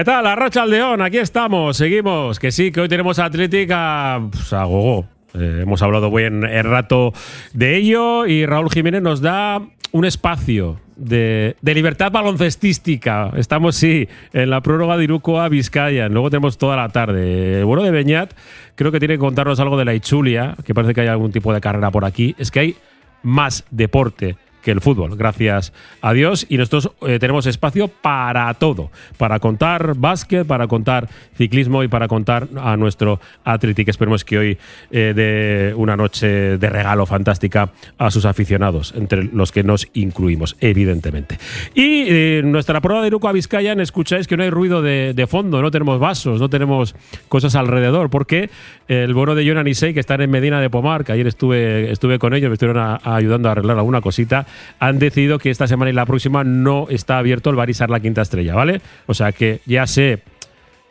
¿Qué tal? Arracha León, aquí estamos, seguimos. Que sí, que hoy tenemos Atlética pues, a gogo. Eh, hemos hablado buen el rato de ello y Raúl Jiménez nos da un espacio de, libertad baloncestística. Estamos, sí, en la prórroga de Iruko a Vizcaya. Luego tenemos toda la tarde. Bueno de Beñat creo que tiene que contarnos algo de la Ichulia, que parece que hay algún tipo de carrera por aquí. Es que hay más deporte que el fútbol, gracias a Dios. Y nosotros eh, tenemos espacio para todo, para contar básquet, para contar ciclismo y para contar a nuestro Athletic. Esperemos que hoy eh, dé una noche de regalo fantástica a sus aficionados, entre los que nos incluimos, evidentemente. Y eh, nuestra prueba de Iruko a Vizcayan, escucháis que no hay ruido de, fondo, no tenemos vasos, no tenemos cosas alrededor, porque el bono de Jonan Isei, que están en Medina de Pomar, que ayer estuve, estuve con ellos, me estuvieron ayudando a arreglar alguna cosita, han decidido que esta semana y la próxima no está abierto el Barisar la quinta estrella, ¿vale? O sea que ya sé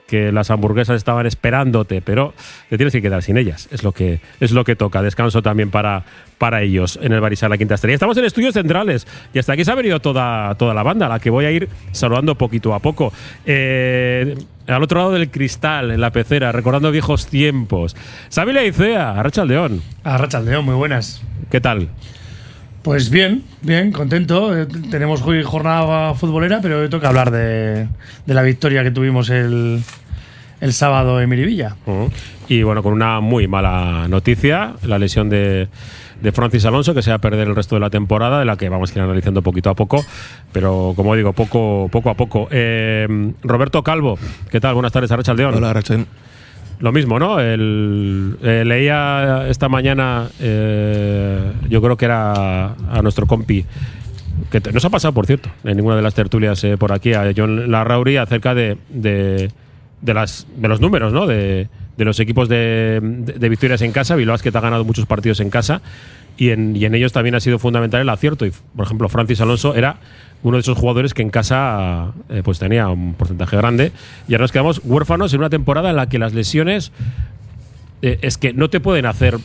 que las hamburguesas estaban esperándote, pero te tienes que quedar sin ellas. Es lo que, es lo que toca. Descanso también para, para ellos en el Barisar la Quinta Estrella. Estamos en estudios centrales y hasta aquí se ha venido toda, toda la banda, a la que voy a ir saludando poquito a poco. Eh, al otro lado del cristal, en la pecera, recordando viejos tiempos. Sabile Icea, Arracha León. Arracha León, muy buenas. ¿Qué tal? Pues bien, bien, contento. Eh, tenemos hoy jornada futbolera, pero hoy toca hablar de, de la victoria que tuvimos el, el sábado en Miribilla. Uh -huh. Y bueno, con una muy mala noticia, la lesión de, de, Francis Alonso, que se va a perder el resto de la temporada, de la que vamos a ir analizando poquito a poco, pero como digo, poco, poco a poco. Eh, Roberto Calvo, ¿qué tal? Buenas tardes, Arrachaldeón. Hola, Arrachaldeón. Lo mismo, ¿no? El, eh, leía esta mañana, eh, yo creo que era a nuestro compi, que nos ha pasado, por cierto, en ninguna de las tertulias eh, por aquí, a John Larrauri, acerca de, de, las, de los números, ¿no? De, los equipos de, de, victorias en casa. Bilbao que te ha ganado muchos partidos en casa y en, y en ellos también ha sido fundamental el acierto. Y, por ejemplo, Francis Alonso era uno de esos jugadores que en casa eh, pues tenía un porcentaje grande. Y ahora nos quedamos huérfanos en una temporada en la que las lesiones eh, es que no te pueden hacer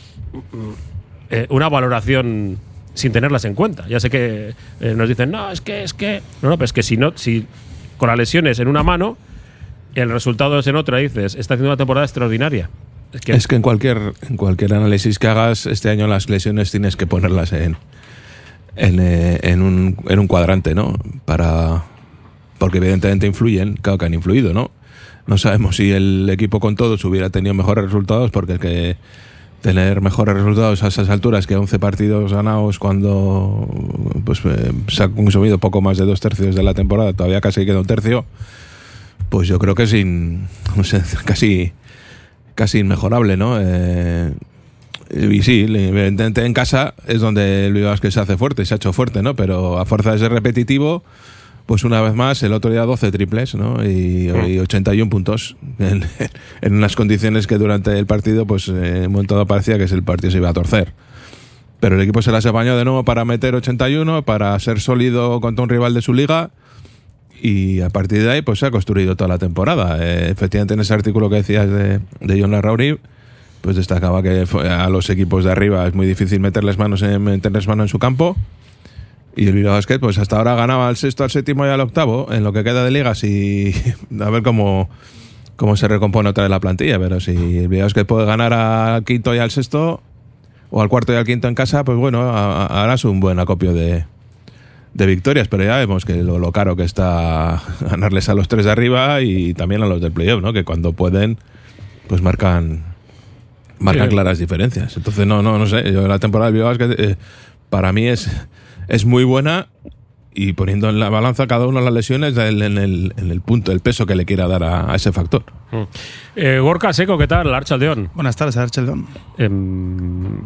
eh, una valoración sin tenerlas en cuenta. Ya sé que nos dicen, no, es que, es que. No, no, pero es que si no, si con las lesiones en una mano, el resultado es en otra, dices, está haciendo una temporada extraordinaria. Es que, es en, cualquier, en cualquier análisis que hagas este año las lesiones tienes que ponerlas en, en, eh, en, un, en un cuadrante, ¿no? Para, porque evidentemente influyen, claro que han influido, ¿no? No sabemos si el equipo con todos hubiera tenido mejores resultados, porque que tener mejores resultados a esas alturas que 11 partidos ganados cuando pues, eh, se ha consumido poco más de dos tercios de la temporada, todavía casi queda un tercio, pues yo creo que es in, no sé, casi, casi inmejorable, ¿no? Eh, y sí, evidentemente en casa es donde Bilbao que se hace fuerte, se ha hecho fuerte, ¿no? Pero a fuerza de ser repetitivo, pues una vez más, el otro día 12 triples, ¿no? Y, y 81 puntos en, en, unas condiciones que durante el partido, pues en un momento dado parecía que el partido se iba a torcer. Pero el equipo se las apañó de nuevo para meter 81, para ser sólido contra un rival de su liga. Y a partir de ahí, pues se ha construido toda la temporada. Eh, efectivamente, en ese artículo que decías de, de John Larrauri, pues destacaba que a los equipos de arriba es muy difícil meterles manos en, meterles mano en su campo. Y el Bilbao Basket, pues hasta ahora ganaba al sexto, al séptimo y al octavo en lo que queda de ligas y a ver cómo, cómo se recompone otra vez la plantilla. Pero si el Bilbao Basket puede ganar al quinto y al sexto, o al cuarto y al quinto en casa, pues bueno, harás un buen acopio de, de victorias. Pero ya vemos que lo, lo, caro que está ganarles a los tres de arriba y también a los del playoff, ¿no? Que cuando pueden, pues marcan marcan claras diferencias. Entonces, no, no, no sé. Yo la temporada del Bilbao Basket, eh, para mí es es muy buena y poniendo en la balanza cada una de las lesiones en el, en el punto, el peso que le quiera dar a, a ese factor. Mm. Eh, Gorka Seco, ¿qué tal? Archaldeón. Buenas tardes, Archaldeón. Eh,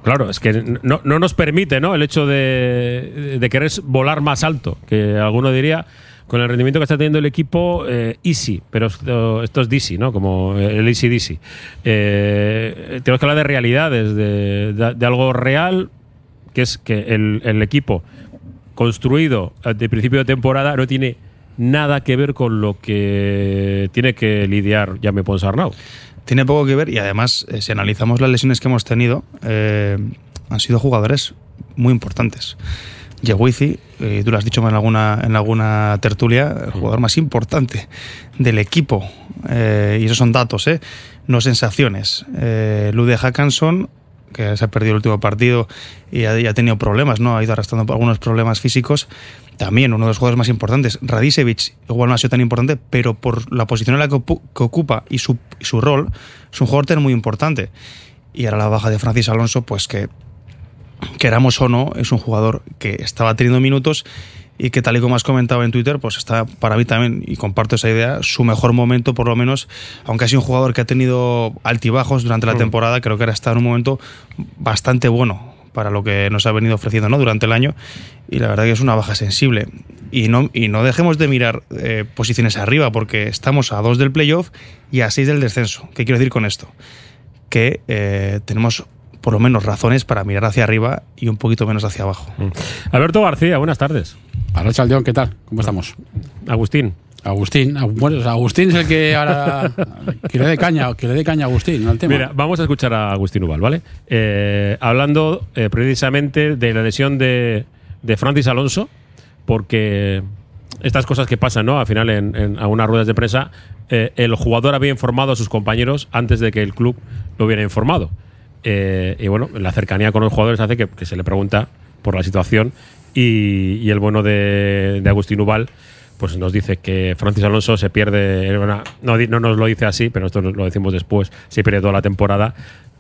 claro, es que no, no, nos permite ¿no? el hecho de, de querer volar más alto, que alguno diría con el rendimiento que está teniendo el equipo, eh, easy, pero esto, esto, es DC, ¿no? Como el easy DC. Eh, tenemos que hablar de realidades, de, de, de, algo real, que es que el, el equipo construido de principio de temporada no tiene nada que ver con lo que tiene que lidiar Jaime Ponsarnau. Tiene poco que ver y además, eh, si analizamos las lesiones que hemos tenido, eh, han sido jugadores muy importantes. Yewizi, eh, tú lo has dicho en alguna, en alguna tertulia, el jugador más importante del equipo. Eh, y esos son datos, ¿eh? no sensaciones. Eh, Lude Hackanson, que se ha perdido el último partido y ha, tenido problemas, ¿no? ha ido arrastrando algunos problemas físicos. También uno de los jugadores más importantes, Radicevic, igual no ha sido tan importante, pero por la posición en la que, ocu- que ocupa y su, su rol, es un jugador muy importante. Y ahora la baja de Francis Alonso, pues que queramos o no, es un jugador que estaba teniendo minutos y que tal y como has comentado en Twitter, pues está para mí también, y comparto esa idea, su mejor momento por lo menos, aunque ha sido un jugador que ha tenido altibajos durante la temporada, creo que ahora está en un momento bastante bueno para lo que nos ha venido ofreciendo ¿no? durante el año y la verdad que es una baja sensible. Y no, y no dejemos de mirar eh, posiciones arriba porque estamos a dos del playoff y a seis del descenso. ¿Qué quiero decir con esto? Que eh, tenemos por lo menos razones para mirar hacia arriba y un poquito menos hacia abajo. Alberto García, buenas tardes. Arracha Aldeón, ¿qué tal? ¿Cómo estamos? Agustín. Agustín, Agu- bueno, Agustín es el que ahora que le dé caña, que le dé caña a Agustín al tema. Mira, vamos a escuchar a Agustín Ubal, ¿vale? Eh, hablando eh, precisamente de la lesión de, de Francis Alonso, porque estas cosas que pasan, ¿no? Al final, en, en algunas ruedas de prensa, eh, el jugador había informado a sus compañeros antes de que el club lo hubiera informado. Eh, y bueno, la cercanía con los jugadores hace que, que se le pregunta por la situación y, y el bueno de, de Agustín Ubal pues nos dice que Francis Alonso se pierde, en una- no, no nos lo dice así, pero esto lo decimos después, se pierde toda la temporada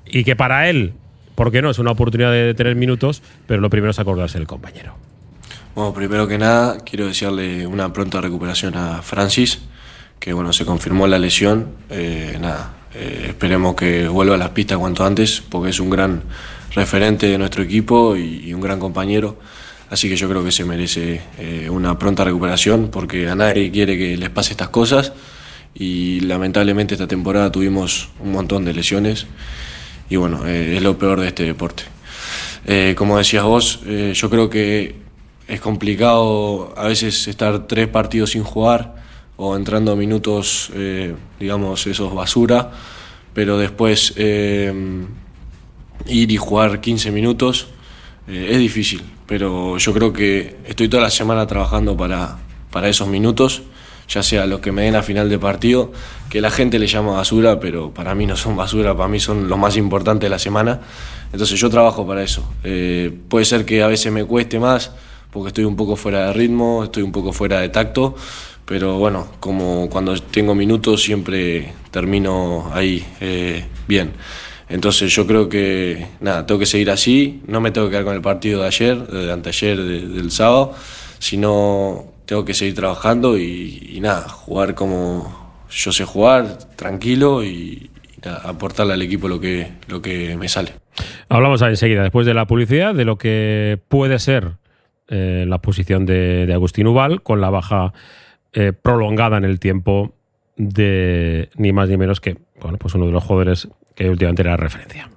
y que para él, ¿por qué no? Es una oportunidad de tener minutos, pero lo primero es acordarse del compañero. Bueno, primero que nada, quiero desearle una pronta recuperación a Francis, que bueno, se confirmó la lesión. Eh, nada, eh, esperemos que vuelva a las pistas cuanto antes, porque es un gran referente de nuestro equipo y, y un gran compañero. Así que yo creo que se merece eh, una pronta recuperación, porque a nadie quiere que les pase estas cosas. Y lamentablemente esta temporada tuvimos un montón de lesiones. Y bueno, eh, es lo peor de este deporte. Eh, como decías vos, eh, yo creo que es complicado a veces estar tres partidos sin jugar o entrando minutos, eh, digamos, esos basura, pero después eh, ir y jugar 15 minutos eh, es difícil, pero yo creo que estoy toda la semana trabajando para, para esos minutos, ya sea los que me den a final de partido, que la gente le llama basura, pero para mí no son basura, para mí son los más importantes de la semana. Entonces yo trabajo para eso. Eh, puede ser que a veces me cueste más, porque estoy un poco fuera de ritmo, estoy un poco fuera de tacto, pero bueno, como cuando tengo minutos siempre termino ahí eh, bien. Entonces yo creo que nada, tengo que seguir así, no me tengo que quedar con el partido de ayer, de anteayer, de- del sábado, sino tengo que seguir trabajando y, y nada, jugar como yo sé jugar, tranquilo y, y nada, aportarle al equipo lo que, lo que me sale. Hablamos enseguida, después de la publicidad, de lo que puede ser eh, la posición de, de Agustín Ubal con la baja eh, prolongada en el tiempo de ni más ni menos que bueno, pues uno de los jugadores que últimamente era referencia.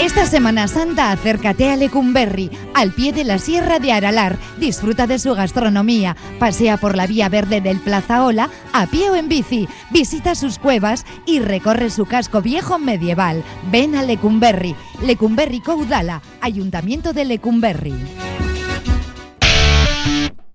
Esta Semana Santa acércate a Lecumberri, al pie de la Sierra de Aralar. Disfruta de su gastronomía, pasea por la vía verde del Plaza Ola a pie o en bici, visita sus cuevas y recorre su casco viejo medieval. Ven a Lecumberri, Lecumberri Coudala, Ayuntamiento de Lecumberri.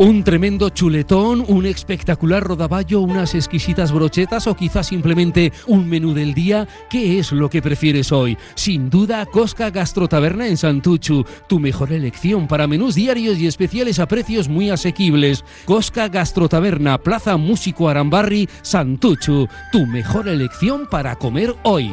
Un tremendo chuletón, un espectacular rodaballo, unas exquisitas brochetas o quizás simplemente un menú del día. ¿Qué es lo que prefieres hoy? Sin duda, Cosca Gastrotaberna en Santuchu, tu mejor elección para menús diarios y especiales a precios muy asequibles. Cosca Gastrotaberna, Plaza Músico Arambarri, Santuchu, tu mejor elección para comer hoy.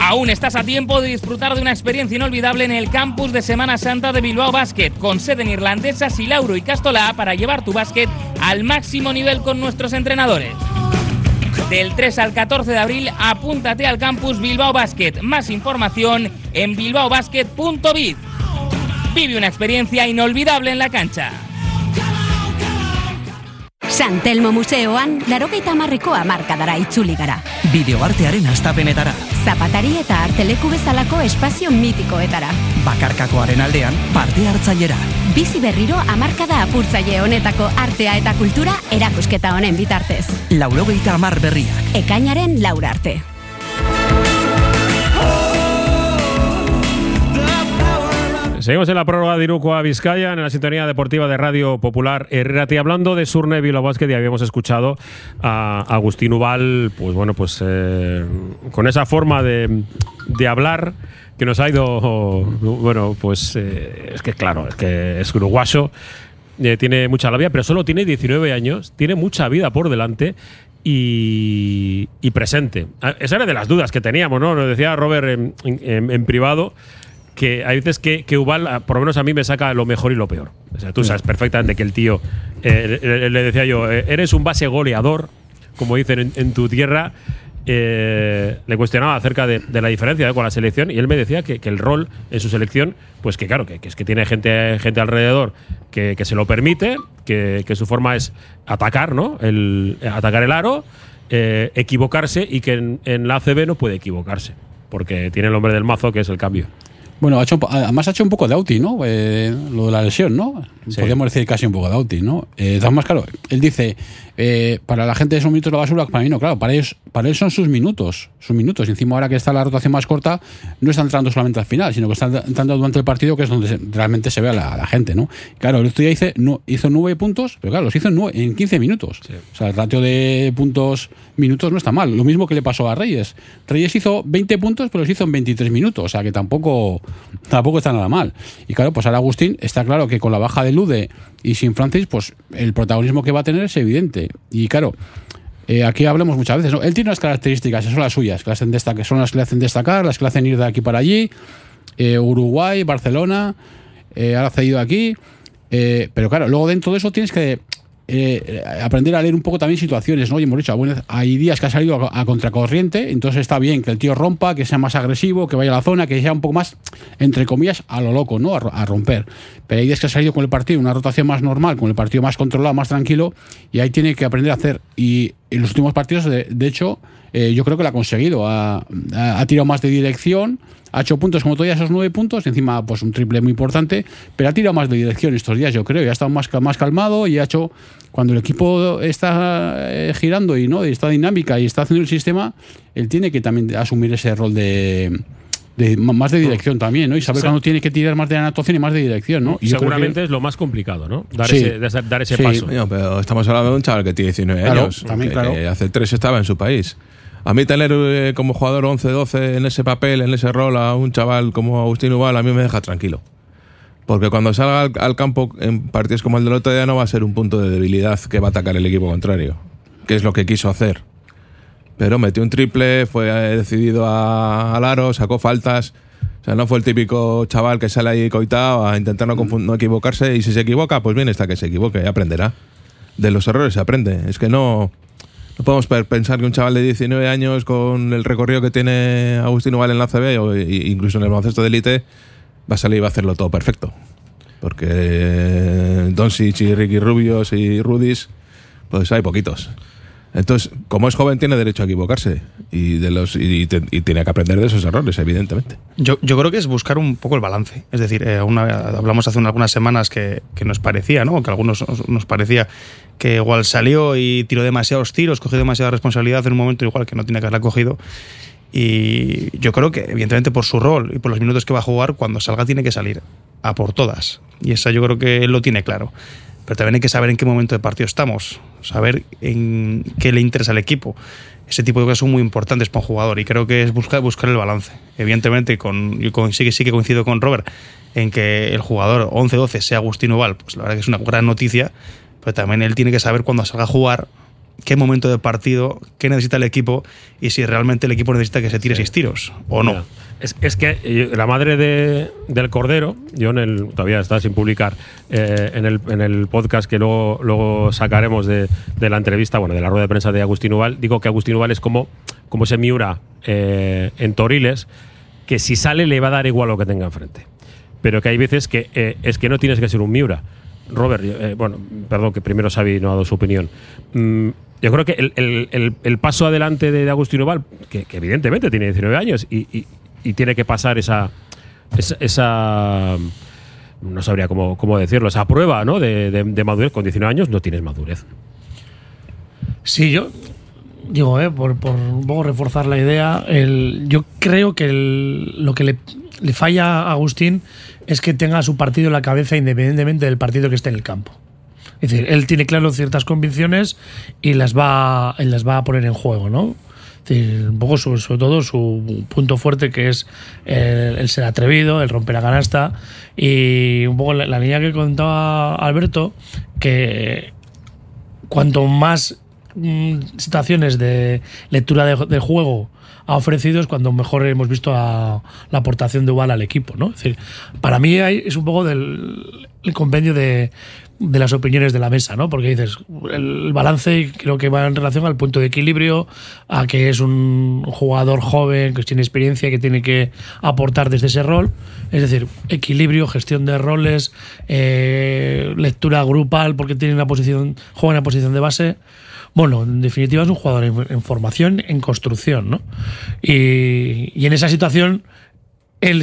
Aún estás a tiempo de disfrutar de una experiencia inolvidable en el campus de Semana Santa de Bilbao Basket, con sede en irlandesa Silauro y Castolá para llevar tu básquet al máximo nivel con nuestros entrenadores. Del 3 al 14 de abril, apúntate al campus Bilbao Basket. Más información en bilbaobasket.biz. Vive una experiencia inolvidable en la cancha. Santelmo Museoan, larogeita marreko amarkadara itzuli gara. Bideoartearen astapenetara. Zapatari eta arteleku bezalako espazio mitikoetara. Bakarkakoaren aldean, parte hartzailera. Bizi berriro amarkada apurtzaile honetako artea eta kultura erakusketa honen bitartez. Laurogeita amar berriak. Ekainaren laura arte. Seguimos en la prórroga de Iruko a Vizcaya, en la sintonía deportiva de Radio Popular Herrati. Hablando de Surne Basket, ya habíamos escuchado a Agustín Ubal, pues bueno, pues eh, con esa forma de, de hablar que nos ha ido, bueno, pues eh, es que claro, es que es uruguayo, eh, tiene mucha labia, pero solo tiene 19 años, tiene mucha vida por delante y, y presente. Ah, Esa era de las dudas que teníamos, ¿no? Nos decía Robert en privado que hay veces que, que Ubal, ah, por lo menos a mí, me saca lo mejor y lo peor. O sea, tú sabes perfectamente que el tío, eh, le, le decía yo, eh, eres un base goleador, como dicen en, en tu tierra. eh, le cuestionaba acerca de, de la diferencia ¿eh? con la selección y él me decía que, que el rol en su selección, pues que claro, que, que es que tiene gente, gente alrededor que, que se lo permite, que, su forma es atacar, ¿no? El, atacar el aro, equivocarse y que en, en la ACB no puede equivocarse, porque tiene el hombre del mazo que es el cambio. Bueno, ha hecho, además ha hecho un poco de outing, ¿no? Eh, lo de la lesión, ¿no? Sí. Podríamos decir casi un poco de outing, ¿no? Eh, formas, claro, él dice, eh, para la gente son minutos de la basura, para mí no, claro, para ellos, para él son sus minutos, sus minutos. Y encima ahora que está la rotación más corta, no está entrando solamente al final, sino que está entrando durante el partido, que es donde realmente se ve a la, a la gente, ¿no? Claro, el otro día hice, no, hizo nueve puntos, pero claro, los hizo en, nueve- en 15 minutos. O sea, el ratio de puntos minutos no está mal. Lo mismo que le pasó a Reyes. Reyes hizo 20 puntos, pero los hizo en 23 minutos. O sea, que tampoco, tampoco está nada mal. Y claro, pues ahora Agustín está claro que con la baja de Lude y sin Francis, pues el protagonismo que va a tener es evidente. Y claro, eh, aquí hablamos muchas veces, ¿no? Él tiene unas características, esas son las suyas, que, son las que le hacen destacar, las que le hacen ir de aquí para allí. Eh, Uruguay, Barcelona, eh, ahora ha cedido aquí. Pero claro, luego dentro de eso tienes que eh, aprender a leer un poco también situaciones, ¿no? Y hemos dicho, bueno, hay días que ha salido a, contracorriente, entonces está bien que el tío rompa, que sea más agresivo, que vaya a la zona, que sea un poco más, entre comillas, a lo loco, ¿no? A, a romper. Pero hay días que ha salido con el partido, una rotación más normal, con el partido más controlado, más tranquilo, y ahí tiene que aprender a hacer. Y en los últimos partidos, de hecho, eh, yo creo que lo ha conseguido. Ha, tirado más de dirección, ha hecho puntos como todavía esos nueve puntos, encima pues un triple muy importante, pero ha tirado más de dirección estos días, yo creo, y ha estado más, más calmado y ha hecho, cuando el equipo está eh, girando y no y está dinámica y está haciendo el sistema, él tiene que también asumir ese rol de, de- más de dirección también, ¿no? Y saber Sí. cuándo tiene que tirar más de la actuación y más de dirección, ¿no? Y que- Seguramente es lo más complicado, ¿no? Dar Sí. ese, dar- ese Sí. paso. Pero estamos hablando de un chaval que tiene 19 Claro, años. también, que, claro. que hace tres estaba en su país. A mí tener eh, como jugador 11-12 en ese papel, en ese rol, a un chaval como Agustín Ubal, a mí me deja tranquilo. Porque cuando salga al, campo en partidos como el del otro día no va a ser un punto de debilidad que va a atacar el equipo contrario, que es lo que quiso hacer. Pero metió un triple, fue eh, decidido a- al aro, sacó faltas. O sea, no fue el típico chaval que sale ahí coitado a intentar no, no equivocarse y si se equivoca, pues bien está que se equivoque aprenderá. De los errores se aprende. Es que no, no podemos pe- pensar que un chaval de 19 años con el recorrido que tiene Agustín Ubal en la CB o incluso en el baloncesto de élite va a salir y va a hacerlo todo perfecto. Porque eh, Doncic y Ricky Rubios y Rudis, pues hay poquitos. Entonces, como es joven, tiene derecho a equivocarse y, tiene que aprender de esos errores, evidentemente. Yo, creo que es buscar un poco el balance. Es decir, eh, hablamos hace unas- algunas semanas que, nos parecía, ¿no? Que a algunos nos, nos parecía que igual salió y tiró demasiados tiros, cogió demasiada responsabilidad en un momento igual que no tiene que haberla cogido. Y yo creo que, evidentemente, por su rol y por los minutos que va a jugar, cuando salga tiene que salir a por todas. Y esa yo creo que él lo tiene claro. Pero también hay que saber en qué momento de partido estamos, saber en qué le interesa al equipo. Ese tipo de cosas son muy importantes para un jugador y creo que es buscar, buscar el balance. Evidentemente, con, yo con- sí, que- coincido con Robert en que el jugador 11-12 sea Agustín Oval, pues la verdad que es una gran noticia, pero también él tiene que saber cuándo salga a jugar qué momento de partido, qué necesita el equipo y si realmente el equipo necesita que se tire seis tiros o no. Es, es que eh, la madre de- del Cordero, yo en el, todavía está sin publicar, eh, en, el, en el podcast que luego, luego sacaremos de, de la entrevista, bueno, de la rueda de prensa de Agustín Ubal, digo que Agustín Ubal es como, como ese Miura eh, en Toriles, que si sale le va a dar igual lo que tenga enfrente. Pero que hay veces que eh, es que no tienes que ser un Miura. Robert, eh, bueno, perdón que primero Xavi no ha dado su opinión. Mm, yo creo que el, paso adelante de, Agustín Oval, que, que evidentemente tiene 19 años y, tiene que pasar esa, esa, esa- no sabría cómo, cómo decirlo, esa prueba ¿no? de, madurez. Con 19 años no tienes madurez. Sí, yo digo, eh, por, por reforzar la idea, el, yo creo que el- lo que le, le falla a Agustín es que tenga su partido en la cabeza independientemente del partido que esté en el campo. Es decir, él tiene claro ciertas convicciones y las va, y las va a poner en juego, ¿no? Un poco sobre todo su punto fuerte que es el, el ser atrevido, el romper la canasta y un poco la, la línea que contaba Alberto, que cuanto más mm, situaciones de lectura de, de juego ha ofrecido es cuando mejor hemos visto a- la aportación de Ubal al equipo. ¿no? Es decir, para mí es un poco del el compendio de, de las opiniones de la mesa, ¿no? porque dices, el balance creo que va en relación al punto de equilibrio, a que es un jugador joven, que tiene experiencia que tiene que aportar desde ese rol. Es decir, equilibrio, gestión de roles, eh, lectura grupal, porque tiene una posición, juega en una posición de base. Bueno, en definitiva es un jugador en, formación, en construcción, ¿no? Y, en esa situación,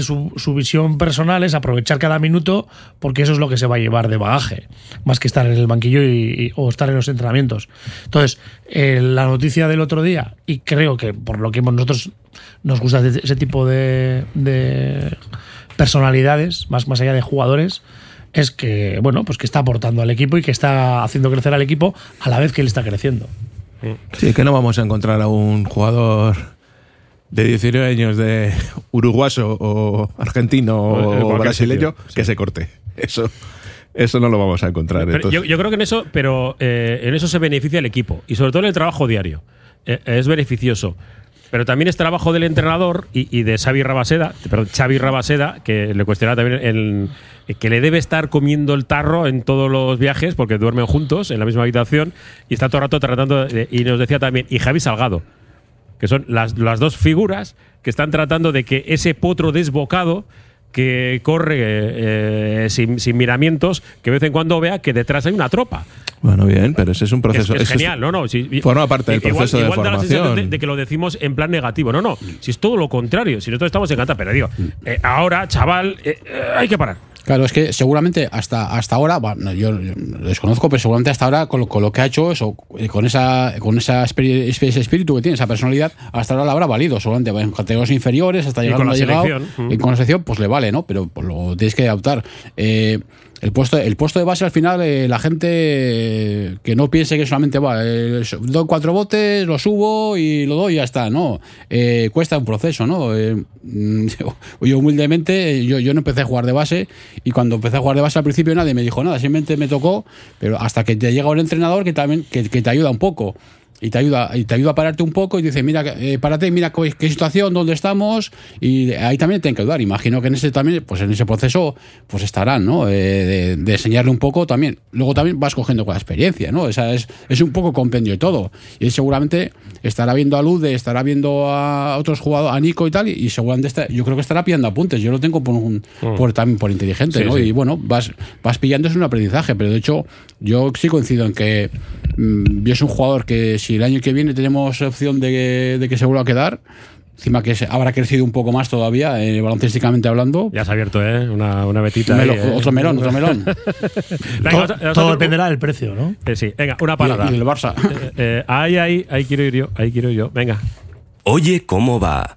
su, visión personal es aprovechar cada minuto porque eso es lo que se va a llevar de bagaje, más que estar en el banquillo o estar en los entrenamientos. Entonces, eh, la noticia del otro día, y creo que por lo que nosotros nos gusta ese tipo de, de personalidades, más allá de jugadores, es que, bueno, pues que está aportando al equipo y que está haciendo crecer al equipo a la vez que él está creciendo. Sí, que no vamos a encontrar a un jugador de 19 años de uruguaso o argentino O brasileño sitio, que se corte. Eso, eso no lo vamos a encontrar. Yo creo que en eso, pero eh, en eso se beneficia el equipo y sobre todo en el trabajo diario. Eh, es beneficioso. Pero también es trabajo del entrenador y, de Xavi Rabaseda, perdón, Xavi Rabaseda, que le cuestionaba también el, que le debe estar comiendo el tarro en todos los viajes porque duermen juntos en la misma habitación y está todo el rato tratando. y nos decía también, y Javi Salgado, que son las, las dos figuras que están tratando de que ese potro desbocado que corre eh, sin, sin miramientos, que de vez en cuando vea que detrás hay una tropa. Bueno, bien, pero ese es un Que es, proceso. que es genial, no, no. y- forma parte del igual- proceso de igual sensación formación. De, de que lo decimos en plan negativo. No, no. Si es todo lo contrario. Si nosotros estamos encantados, pero digo, eh, ahora, chaval, eh, eh, hay que parar. Claro, es que seguramente hasta, hasta ahora, bueno, yo, yo lo desconozco, pero seguramente hasta ahora con lo, con lo que ha hecho eso, eh, con esa con esa ese espíritu que tiene, esa personalidad, hasta ahora la habrá valido, seguramente en categorías inferiores, hasta llegar con donde la llegado, selección, mm. y con la selección, pues le vale, ¿no? Pero pues, lo tienes que adaptar. Eh, el puesto, el puesto de base al final, eh, la gente que no piense que solamente va, eh, doy cuatro botes, lo subo y lo doy y ya está, ¿no? Eh, cuesta un proceso, ¿no? Eh, mm, yo, yo humildemente, yo, yo no empecé a jugar de base y cuando empecé a jugar de base al principio nadie me dijo nada, simplemente me tocó, pero hasta que te llega un entrenador que también que, que te ayuda un poco. Y te ayuda, y te ayuda a pararte un poco y dice, mira, eh, párate, mira qué, qué situación, dónde estamos, y ahí también te tienen que ayudar. Imagino que en ese también, pues en ese proceso, pues estarán, ¿no? Eh, de, de enseñarle un poco también. Luego también vas cogiendo con la experiencia, ¿no? Esa es, es un poco compendio de todo. Y seguramente estará viendo a Lude, estará viendo a otros jugadores, a Nico y tal, y seguramente está, yo creo que estará pillando apuntes. Yo lo tengo por, un, por también por inteligente, Sí, ¿no? sí. Y bueno, vas, vas pillando, es un aprendizaje, pero de hecho, yo sí coincido en que mm, yo es un jugador que si el año que viene tenemos opción de, que- de que se vuelva a quedar, encima que se- habrá crecido un poco más todavía, eh, baloncísticamente hablando. Ya se ha abierto, ¿eh? Una, una betita. Un ahí, melo- ¿eh? otro melón, otro melón. Venga, todo dependerá del precio, ¿no? Eh, sí, venga, una parada. Y- y del Barça. Eh, eh, ahí, ahí, ahí quiero ir yo, ahí quiero ir yo. Venga. Oye, ¿cómo va?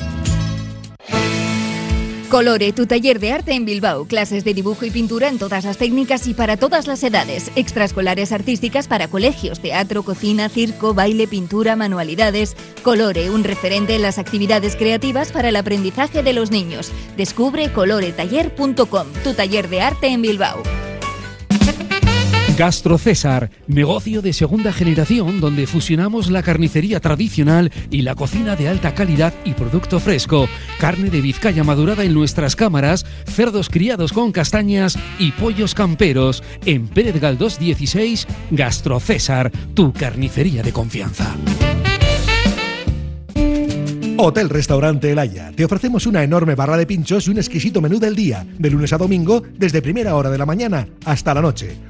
Colore, tu taller de arte en Bilbao. Clases de dibujo y pintura en todas las técnicas y para todas las edades. Extraescolares artísticas para colegios, teatro, cocina, circo, baile, pintura, manualidades. Colore, un referente en las actividades creativas para el aprendizaje de los niños. Descubre coloretaller.com, tu taller de arte en Bilbao. Gastro César, negocio de segunda generación donde fusionamos la carnicería tradicional y la cocina de alta calidad y producto fresco. Carne de Vizcaya madurada en nuestras cámaras, cerdos criados con castañas y pollos camperos. En Pérez Galdós 16, Gastro César, tu carnicería de confianza. Hotel Restaurante El. Te ofrecemos una enorme barra de pinchos y un exquisito menú del día, de lunes a domingo, desde primera hora de la mañana hasta la noche.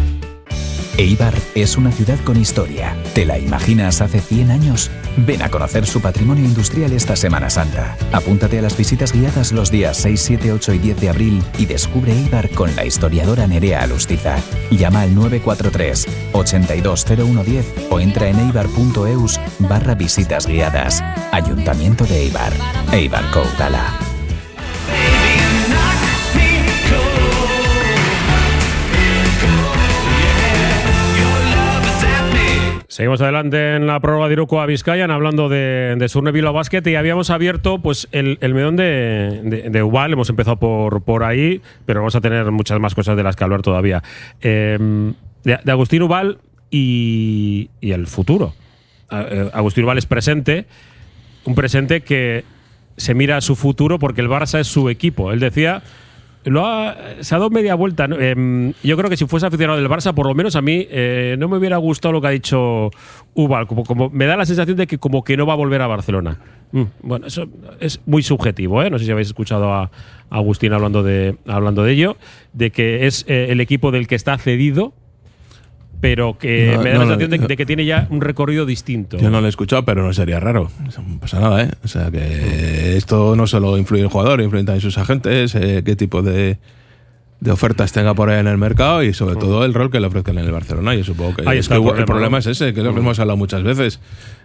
Eibar es una ciudad con historia. ¿Te la imaginas hace 100 años? Ven a conocer su patrimonio industrial esta Semana Santa. Apúntate a las visitas guiadas los días 6, 7, 8 y 10 de abril y descubre Eibar con la historiadora Nerea Alustiza. Llama al 943 820110 o entra en eibar.eus barra visitas guiadas. Ayuntamiento de Eibar. Eibar Coutala. Seguimos adelante en la prórroga de Iruko a Vizcayan hablando de, de Surne Bilbao Basket y habíamos abierto pues el, el medón de, de, Ubal, hemos empezado por, por ahí, pero vamos a tener muchas más cosas de las que hablar todavía. Eh, de, Agustín Ubal y, y el futuro. Eh, Agustín Ubal es presente, un presente que se mira a su futuro porque el Barça es su equipo. Él decía lo ha- se ha dado media vuelta. ¿no? Em, yo creo que si fuese aficionado del Barça, por lo menos a mí eh, no me hubiera gustado lo que ha dicho Ubal. Como, me da la sensación de que como que no va a volver a Barcelona. Mm, bueno, eso es muy subjetivo. ¿eh? No sé si habéis escuchado a, a Agustín hablando de, hablando de ello, de que es eh, el equipo del que está cedido, pero que No, me da no, la sensación de, no. de que tiene ya un recorrido distinto. Yo no lo he escuchado, pero no sería raro. No pasa nada, ¿eh? O sea, que esto no solo influye en el jugador, influye también en sus agentes, eh, qué tipo de, de ofertas tenga por ahí en el mercado y sobre todo el rol que le ofrezcan en el Barcelona. Yo supongo que, Ahí está el el, problema, es ese, que es lo que hemos hablado muchas veces,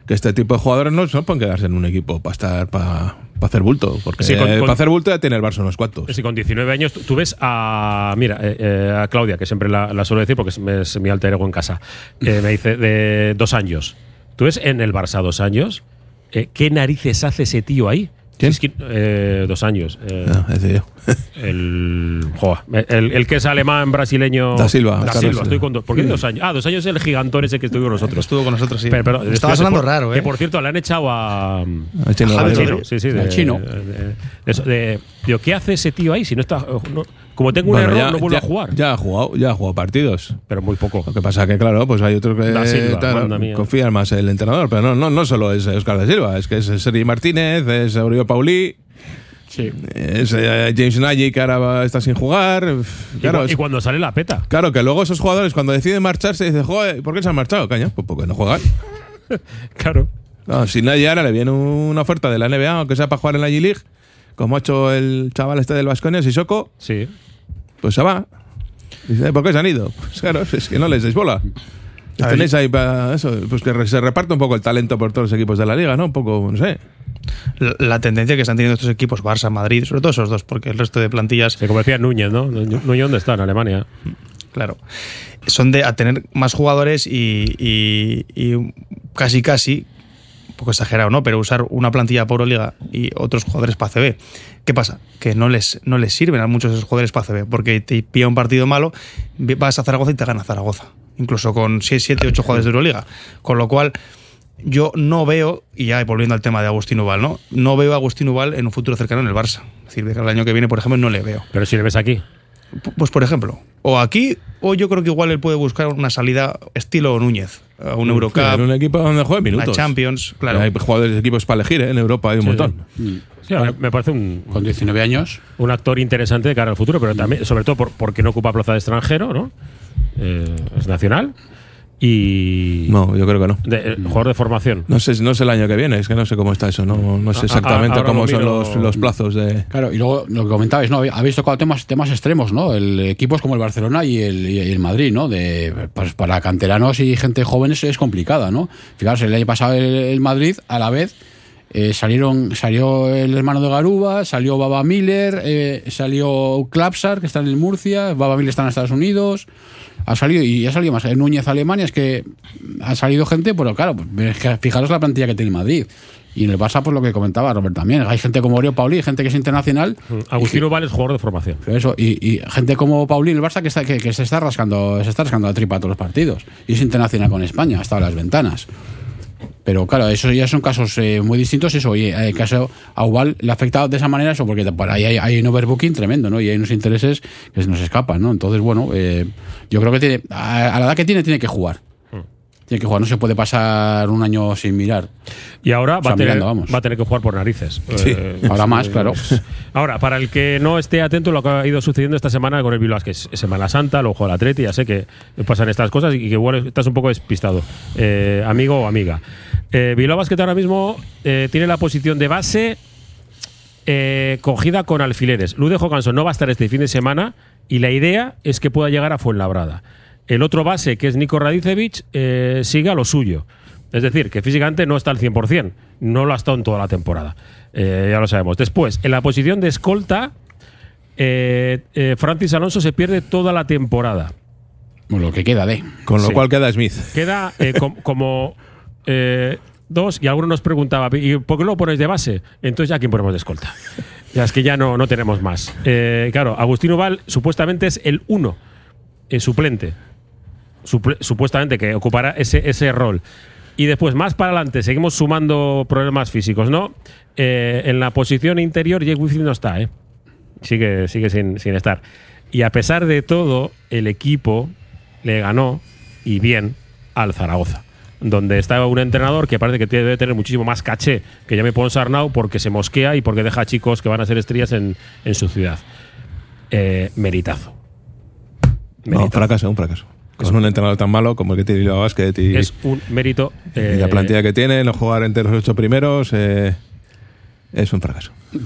que este tipo de jugadores no, no pueden quedarse en un equipo para estar para hacer bulto, porque Sí, con- eh, con- para hacer bulto ya tiene el Barça unos cuantos. Sí, con 19 años, tú, ves a. Mira, eh, eh, a Claudia, que siempre la, la suelo decir porque es, es mi alter ego en casa. me dice, de dos años. Tú ves en el Barça dos años. eh, ¿Qué narices hace ese tío ahí? ¿Quién? Es eh, dos años. eh, Ah, ese yo. el, joa, el, el que es alemán brasileño. Da Silva, Da Silva, Silva. estoy con dos. ¿Por qué Sí. dos años? Ah, dos años el gigantón ese que estuvo con nosotros. Estuvo con nosotros, sí. Pero, pero, sonando por- raro, ¿eh? Que por cierto, le han echado a. Al chino a Javi Chino. Sí, sí, de, Al chino. de- de- eso, de- digo, ¿qué hace ese tío ahí si no está. no- como tengo un Bueno, error, ya- no vuelvo ya- a jugar. Ya ha jugado, ya ha jugado partidos. Pero muy poco. Lo que pasa que, claro, pues hay otros que Silva, tal, confían más en el entrenador. Pero no, no, no solo es Oscar da Silva, es que es Sergi Martínez, es Aurelio Paulí, Sí. es eh, James Nagy, que ahora va- está sin jugar. Y Claro, cu- y, cuando sale la peta. claro, que luego esos jugadores, cuando deciden marcharse, dicen, joder, ¿por qué se han marchado, caño? Pues porque no juegan. Claro. No, si Nagy ahora le viene una oferta de la NBA, aunque sea para jugar en la G-League, como ha hecho el chaval este del Vasconia, Sissoko, Sí. Pues se va. Dice, ¿por qué se han ido? Pues claro, es que no les deis bola. Tenéis ahí para eso, pues que se reparte un poco el talento por todos los equipos de la liga, ¿no? Un poco, no sé. La, la tendencia que están teniendo estos equipos, Barça, Madrid, sobre todo esos dos, porque el resto de plantillas, Sí, como decía Núñez, ¿no? Núñez, ¿dónde está? En Alemania. claro, son de a tener más jugadores y, y- y casi casi, poco exagerado, ¿no? Pero usar una plantilla por liga y otros jugadores para CB. ¿Qué pasa? Que no les, no les sirven a muchos de esos jugadores para CB, porque te pilla un partido malo, vas a Zaragoza y te gana Zaragoza. Incluso con 6, 7, 8 jugadores de Euroliga. Con lo cual, yo no veo, y ya volviendo al tema de Agustín Ubal, ¿no? No veo a Agustín Ubal en un futuro cercano en el Barça. Es decir, al año que viene, por ejemplo, no le veo. Pero si le ves aquí. Pues por ejemplo, o aquí, o yo creo que igual él puede buscar una salida estilo Núñez. A un Eurocup, un equipo donde juegue minutos. la Champions, claro. Hay jugadores de equipos para elegir, ¿eh? en Europa hay un Sí, montón. Sí, a mí me parece un, Con 19 años. un actor interesante de cara al futuro, pero también, sobre todo por- porque no ocupa plaza de extranjero, ¿no? Eh, es nacional. Y. No, yo creo que no. de- eh, jugador de formación. No sé, no sé el año que viene, es que no sé cómo está eso, no, no sé Ah, ah, exactamente cómo lo son miro. los, los plazos de... Claro, y luego lo que comentabais, ¿no? Habéis tocado temas, temas extremos, ¿no? El equipos como el Barcelona y el, y el Madrid, ¿no? De, pues para canteranos y gente joven es, es complicada, ¿no? Fijaros, el año pasado el, el Madrid, a la vez, eh, salieron, salió el hermano de Garuba, salió Baba Miller, eh, salió Klapsar, que está en el Murcia, Baba Miller está en Estados Unidos, ha salido y ha salido más. Núñez Alemania es que ha salido gente, pero claro, pues, es que fijaros la plantilla que tiene Madrid. Y en el Barça, pues lo que comentaba Robert también. Hay gente como Oriol Pauli, gente que es internacional. Agustino Val es jugador de formación. Eso, y, y gente como Pauli en el Barça que, está, que, que se está rascando, se está rascando la tripa a todos los partidos. Y es internacional con España, hasta las ventanas. Pero claro, eso ya son casos eh, muy distintos. Eso, y el caso a Ubal le ha afectado de esa manera eso, porque por ahí hay, hay un overbooking tremendo, ¿no? Y hay unos intereses que se nos escapan, ¿no? Entonces, bueno, eh, yo creo que tiene, a la edad que tiene, tiene que jugar. Tiene que jugar, no se puede pasar un año sin mirar. Y ahora O va, a tener, mirando, vamos. va a tener que jugar por narices. Sí, Eh, ahora más, claro. Ahora, para el que no esté atento a lo que ha ido sucediendo esta semana con el Bilbao, que es Semana Santa, luego juega el Atleti, ya sé que pasan estas cosas y que igual estás un poco despistado, eh, amigo o amiga. Eh, Bilbao Basket ahora mismo eh, tiene la posición de base cogida con alfileres. Lude Johansson no va a estar este fin de semana y la idea es que pueda llegar a Fuenlabrada. El otro base, que es Nico Radicevic, eh, sigue a lo suyo. Es decir, que físicamente no está al 100%. No lo ha estado en toda la temporada. Eh, ya lo sabemos. Después, en la posición de escolta, eh, eh, Francis Alonso se pierde toda la temporada. Bueno, lo que queda de. Con lo Sí. cual queda Smith. Queda eh, com- como eh, dos y alguno nos preguntaba, ¿y por qué lo pones de base? Entonces, ¿a quién ponemos de escolta? Ya es que ya no, no tenemos más. Eh, claro, Agustín Ubal supuestamente es el uno, el suplente. Supuestamente que ocupará ese, ese rol. Y después, más para adelante, seguimos sumando problemas físicos, ¿no? Eh, en la posición interior, Jake Wifield no está, ¿eh? Sigue, sigue sin, sin estar. Y a pesar de todo, el equipo le ganó, y bien, al Zaragoza. Donde está un entrenador que parece que debe tener muchísimo más caché que Jaime Ponsarnau porque se mosquea y porque deja a chicos que van a ser estrellas en, en su ciudad. Eh, meritazo. No, fracaso, un fracaso. Con un entrenador tan malo como el que tiene Bilbao Basket y, Es un mérito. y eh, la plantilla que tiene, no jugar entre los ocho primeros, eh, es un fracaso.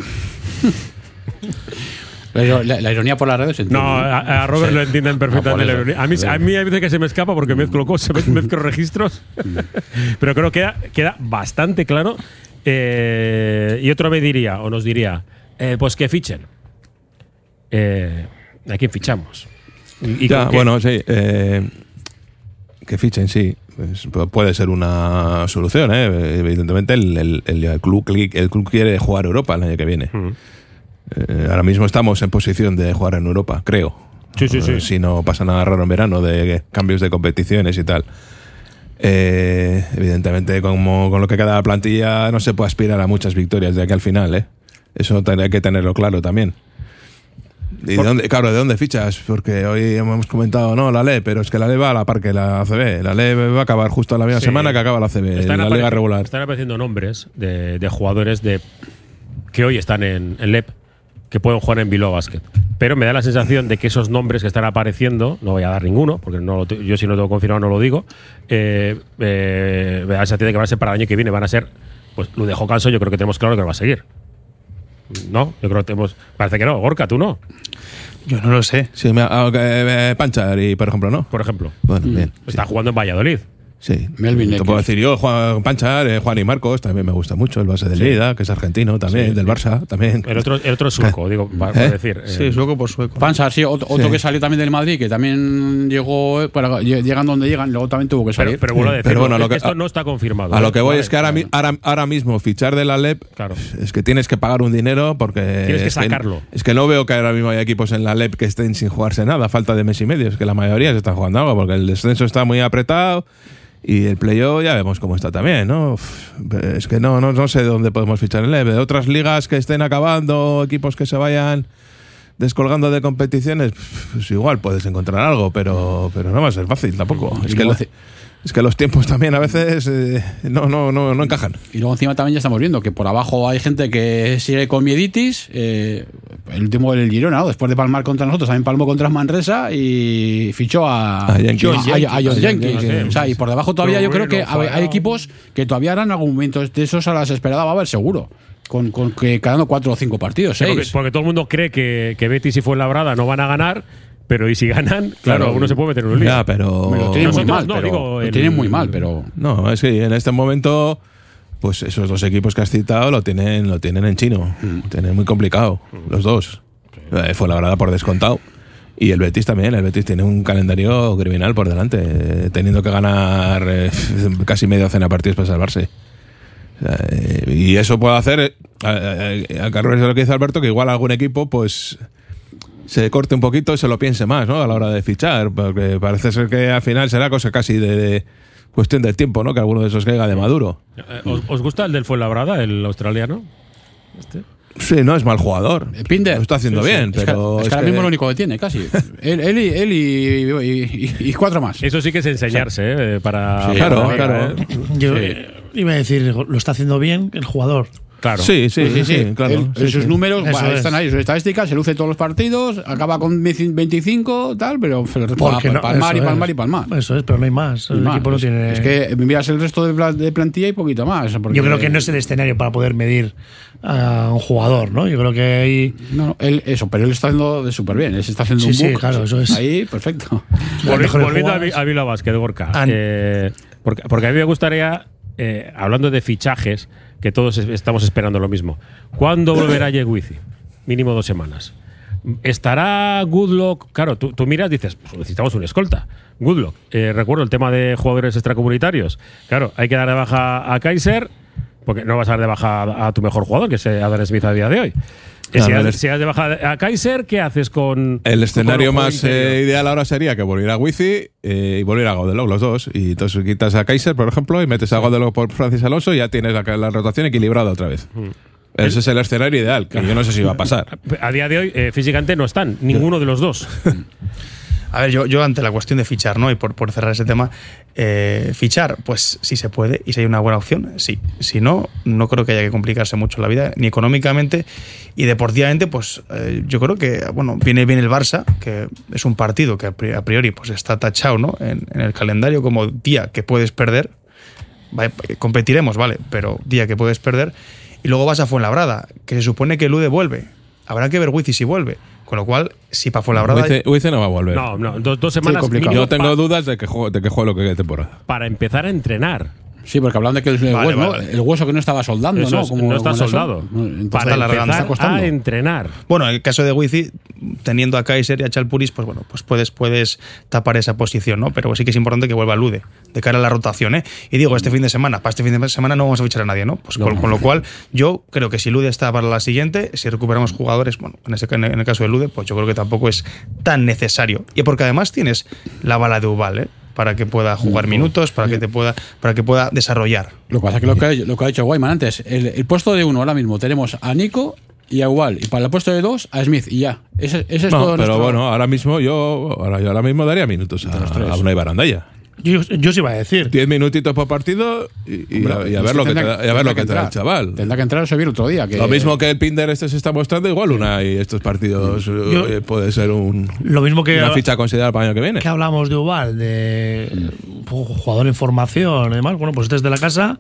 Pero la, la ironía por las redes No, a, a Robert Sí. lo entienden Ah, perfectamente. la a, mí, a mí hay veces que se me escapa porque mezclo cosas, mez- mezclo registros. Pero creo que queda, queda bastante claro. Eh, y otro me diría, o nos diría, eh, pues que fichen. Eh, ¿A quién fichamos? ¿Y- y Ya, bueno, sí. eh, que fichen, sí. Pues pu- puede ser una solución, ¿eh? Evidentemente, el, el- el- el club, el club quiere jugar Europa el año que viene. Eh, ahora mismo estamos en posición de jugar en Europa, creo. Sí, sí, sí. Eh, Si no pasa nada raro en verano de cambios de competiciones y tal. Eh, evidentemente, como con lo que queda la plantilla, no se puede aspirar a muchas victorias de aquí al final, ¿eh? Eso hay que tenerlo claro también. ¿Y de dónde, claro, ¿de dónde fichas? Porque hoy hemos comentado, no, la LE, pero es que la LE va a la par que la ACB. La LE va a acabar justo a la misma Sí. semana que acaba la ACB, la liga regular. Están apareciendo nombres de, de jugadores de que hoy están en, en LEP que pueden jugar en Bilbao Basket. Pero me da la sensación de que esos nombres que están apareciendo, no voy a dar ninguno, porque no lo yo si no lo tengo confirmado no lo digo, eh, eh, me da la sensación de que van a ser para el año que viene, van a ser, pues lo dejó Canso, yo creo que tenemos claro que lo va a seguir. ¿No? Yo creo que tenemos. Parece que no, Gorka, tú no. Yo no lo sé. Sí, me, ah, ok, eh, Panchar, y por ejemplo, ¿no? Por ejemplo. Bueno, bien. Está jugando en Valladolid. Sí. Melvin Te puedo decir yo, Juan Panchar, eh, Juan y Marcos, también me gusta mucho, el base de Sí. Lleida, que es argentino también, Sí. del Barça también. El otro, el otro es sueco, digo, para, ¿Eh? decir. eh, Sí, sueco por sueco. Pansar, sí, otro, otro Sí. que salió también del Madrid, que también llegó, eh, para, llegan donde llegan, luego también tuvo que pero, salir. pero a Sí, decir, pero bueno, lo que- esto no está confirmado. A ¿eh? lo que voy Vale, es que ahora, ahora, ahora mismo fichar de la LEP Claro. es que tienes que pagar un dinero porque Tienes que es sacarlo. es que no veo que ahora mismo haya equipos en la LEP que estén sin jugarse nada, falta de mes y medio, es que la mayoría se están jugando algo porque el descenso está muy apretado y el playoff ya vemos cómo está también, ¿no? Uf, Es que no, no, no sé de dónde podemos fichar en LEP, de otras ligas que estén acabando, equipos que se vayan descolgando de competiciones, pues igual puedes encontrar algo, pero, pero no va a ser fácil tampoco. Y Es que la- Es que los tiempos también a veces eh, no, no, no, no encajan. Y luego encima también ya estamos viendo que por abajo hay gente que sigue con mieditis. eh, el último del Girona, ¿no? después de palmar contra nosotros, también palmó contra Manresa y fichó a, A Jenkins. y por debajo todavía yo creo que hay, hay equipos que todavía harán algún momento de esos a las esperadas va a haber seguro. Con, con que quedando cuatro o cinco partidos, Sí, porque todo el mundo cree que, que Betis y Fuenlabrada no van a ganar, pero y si ganan, claro, Claro. uno se puede meter en un lío. Ya, pero. Me lo tienen muy mal, no, pero- digo, lo el- tienen muy mal, pero No, es que en este momento, pues esos dos equipos que has citado lo tienen, lo tienen en chino. Mm. Tienen muy complicado, los dos. Eh, Fue la verdad por descontado. Y el Betis también, el Betis tiene un calendario criminal por delante, eh, teniendo que ganar eh, casi media docena de partidos para salvarse. Y eso puede hacer, a, a, a lo que dice Alberto, que igual algún equipo, pues se corte un poquito y se lo piense más, ¿no? A la hora de fichar, porque parece ser que al final será cosa casi de, de cuestión del tiempo, ¿no? Que alguno de esos caiga de maduro. Eh, ¿Os, os gusta el del Fuenlabrada, el australiano? Este. Sí, no es mal jugador. Pinder. Lo está haciendo Sí, sí. bien, Es que- pero. es que ahora mismo lo único que tiene, casi. él, él y, él y, y- y- y cuatro más. Eso sí que es enseñarse, ¿eh? Para. Sí, para claro, la liga, claro. ¿eh? Yo Sí. eh, iba a decir, lo está haciendo bien el jugador. Claro. Sí, sí, sí, sí, claro. Él- Sí, sus sí. números Eso bah, es. están ahí, sus estadísticas, se luce todos los partidos, acaba con 25, tal, pero Porque no- palmar y eso palmar es. y palmar. Eso es, pero no hay más. Y El más. equipo no Es- tiene. Es que miras el resto de, pla- de plantilla y poquito más. porque- Yo creo que no es el escenario para poder medir a un jugador, ¿no? Yo creo que hay. No, no, él, eso, pero él está haciendo de súper bien. Él se está haciendo Sí, un sí, book. claro, eso es. Ahí, perfecto. Volviendo a, jugadas. Vi- a Bilbao Basket, Gorka. Eh, porque, porque a mí me gustaría, eh, hablando de fichajes, que todos es- estamos esperando lo mismo. ¿Cuándo volverá Yeguizi? Mínimo dos semanas. ¿Estará Goodlock? Claro, tú, tú miras, dices, pues necesitamos un escolta. Goodlock. Eh, recuerdo el tema de jugadores extracomunitarios. Claro, hay que dar de baja a Kaiser, porque no vas a dar de baja a, a tu mejor jugador, que es eh, Adam Smith a día de hoy. Claro, si, has, si has de baja a Kaiser, ¿qué haces con. El escenario con más eh, ideal ahora sería que volviera Wifi eh, y volviera a Godelog, los dos. Y entonces quitas a Kaiser, por ejemplo, y metes a Godelog por Francis Alonso y ya tienes la, la rotación equilibrada otra vez. Hmm. Ese es el escenario ideal, que yo no sé si va a pasar. A día de hoy, eh, físicamente no están, ninguno de los dos. A ver, yo, yo ante la cuestión de fichar, ¿no? Y por, por cerrar ese tema, eh, fichar, pues si se puede y si hay una buena opción, sí. Si no, no creo que haya que complicarse mucho la vida, ni económicamente y deportivamente, pues eh, yo creo que, bueno, viene bien el Barça, que es un partido que a pri- a priori pues está tachado, ¿no? En, en el calendario como día que puedes perder. Vale, competiremos, vale, pero día que puedes perder. Y luego vas a Fuenlabrada, que se supone que Lude vuelve. Habrá que ver Wizi si vuelve. Con lo cual, si para Fuenlabrada. Wifi Wifi no va a volver. No, no, dos, dos semanas complicado. mínimo Yo tengo dudas de que juegue, de que juegue lo que quede temporada. para empezar a entrenar. Sí, porque hablan de que el, Vale, hueso, ¿no? vale. el hueso que no estaba soldando, Eso ¿no? es, Como- no está soldado. Entonces, Para está empezar está costando. a entrenar. Bueno, en el caso de Wizi, teniendo a Kaiser y a Chalpuris, pues bueno, pues puedes, puedes tapar esa posición, ¿no? Pero sí que es importante que vuelva Lude, de cara a la rotación, ¿eh? Y digo, este fin de semana, para este fin de semana no vamos a fichar a nadie, ¿no? Pues con, con lo cual, yo creo que si Lude está para la siguiente, si recuperamos jugadores, bueno, en, ese, en el caso de Lude, pues yo creo que tampoco es tan necesario. Y porque además tienes la bala de Ubal, ¿eh? Para que pueda jugar minutos, para que te pueda, para que pueda desarrollar. Lo que pasa es que lo que ha, lo que ha dicho Guayman antes, el, el puesto de uno ahora mismo tenemos a Nico y a Ubal. Y para el puesto de dos, a Smith. Y ya. Ese, ese es No, todo pero nuestro- bueno, ahora mismo yo, ahora, yo ahora mismo daría minutos a, a Barandaya. Yo, yo sí iba a decir. 10 minutitos por partido y, y a, y a ver lo que te, da- y a ver lo que te da el chaval. Tendrá que entrar a subir otro día. Que, Lo mismo que el Pinder este se está mostrando, igual una y estos partidos Yo- eh, puede ser un, Lo mismo que. una ficha considerada para el año que viene. que hablamos de Ubal, de jugador en formación y demás, bueno, pues desde la casa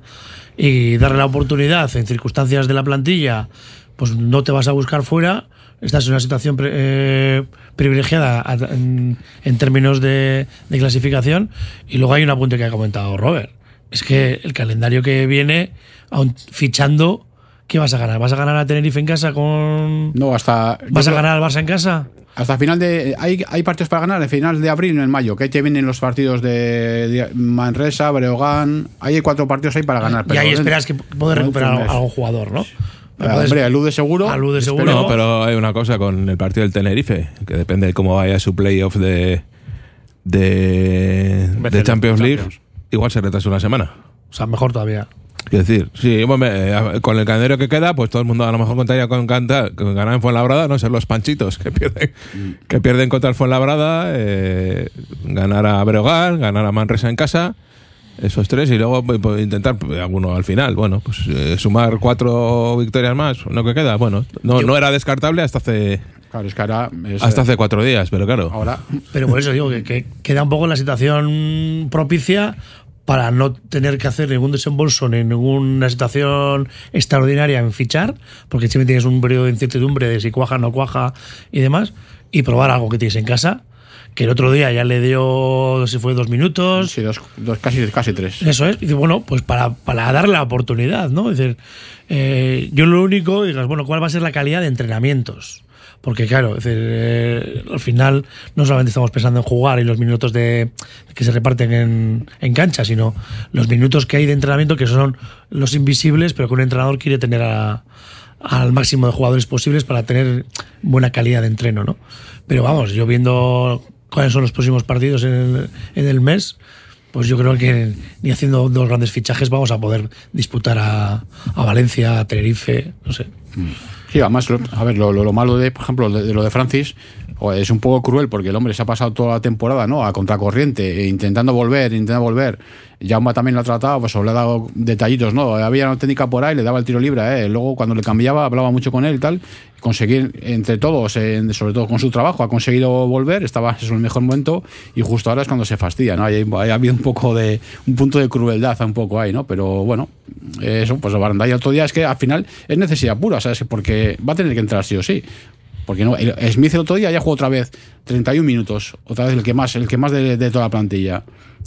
y darle la oportunidad en circunstancias de la plantilla, pues no te vas a buscar fuera, estás en una situación eh, privilegiada a- en, en términos de, de clasificación y luego hay un apunte que ha comentado Robert, es que el calendario que viene, aun fichando, ¿qué vas a ganar? ¿Vas a ganar a Tenerife en casa con... No, hasta. ¿Vas a ganar al Barça en casa? Hasta final de. Hay, hay partidos para ganar, a final de abril y en mayo. Que ahí te vienen los partidos de, Manresa, Breogán. Hay cuatro partidos ahí para ganar. y ahí esperas que poder recuperar a un algún jugador, ¿no? Ah, hombre, el Lude seguro. Al Lude seguro. No, pero hay una cosa con el partido del Tenerife, que depende de cómo vaya su playoff de, de, de Champions League, Champions. igual se retrasa una semana. O sea, mejor todavía. Quiero decir, sí, bueno, eh, con el calendario que queda, pues todo el mundo a lo mejor contaría con, canta- con ganar en Fuenlabrada, no ser los panchitos que pierden, que pierden contra el Fuenlabrada, eh, ganar a Breogán, ganar a Manresa en casa Esos tres y luego pues, pues, intentar pues, alguno al final. Bueno, pues eh, sumar cuatro victorias más, lo que queda. Bueno, no, no era descartable hasta hace Claro, es que ahora. es, hasta eh, hace cuatro días, pero claro. Ahora. Pero por eso digo que, que queda un poco la situación propicia para no tener que hacer ningún desembolso ni ninguna situación extraordinaria en fichar, porque siempre tienes un periodo de incertidumbre de si cuaja, no cuaja y demás, y probar algo que tienes en casa, que el otro día ya le dio, si fue dos minutos. Sí, dos, dos- casi, casi tres. Eso es. Y dice, bueno, pues para, para darle la oportunidad, ¿no? Es decir, eh, yo lo único, digas, bueno, ¿cuál va a ser la calidad de entrenamientos? Porque claro, es decir, eh, al final no solamente estamos pensando en jugar y los minutos de que se reparten en, en cancha, sino los minutos que hay de entrenamiento que son los invisibles, pero que un entrenador quiere tener a- al máximo de jugadores posibles para tener buena calidad de entreno, ¿no? Pero vamos, yo viendo cuáles son los próximos partidos en el, en el mes, pues yo creo que ni haciendo dos grandes fichajes vamos a poder disputar a, a Valencia, a Tenerife, no sé. Sí, además, a ver, lo, lo- lo malo de, por ejemplo, de, de lo de Francis es un poco cruel porque el hombre se ha pasado toda la temporada, ¿no? A contracorriente, e intentando volver, intentando volver. Jaume también lo ha tratado, pues le ha dado detallitos, ¿no? Había una técnica por ahí, le daba el tiro libre él. Luego, cuando le cambiaba, hablaba mucho con él y tal. Conseguir, entre todos, sobre todo con su trabajo, ha conseguido volver, estaba en el mejor momento y justo ahora es cuando se fastidia, ¿no? Hay, hay habido un poco de, un punto de crueldad un poco ahí, ¿no? Pero bueno, eso, pues Barandaya otro día es que al final es necesidad pura, ¿sabes? Porque va a tener que entrar sí o sí. Porque no, Smith el otro día ya jugó otra vez 31 minutos, otra vez el que más, el que más de, de toda la plantilla.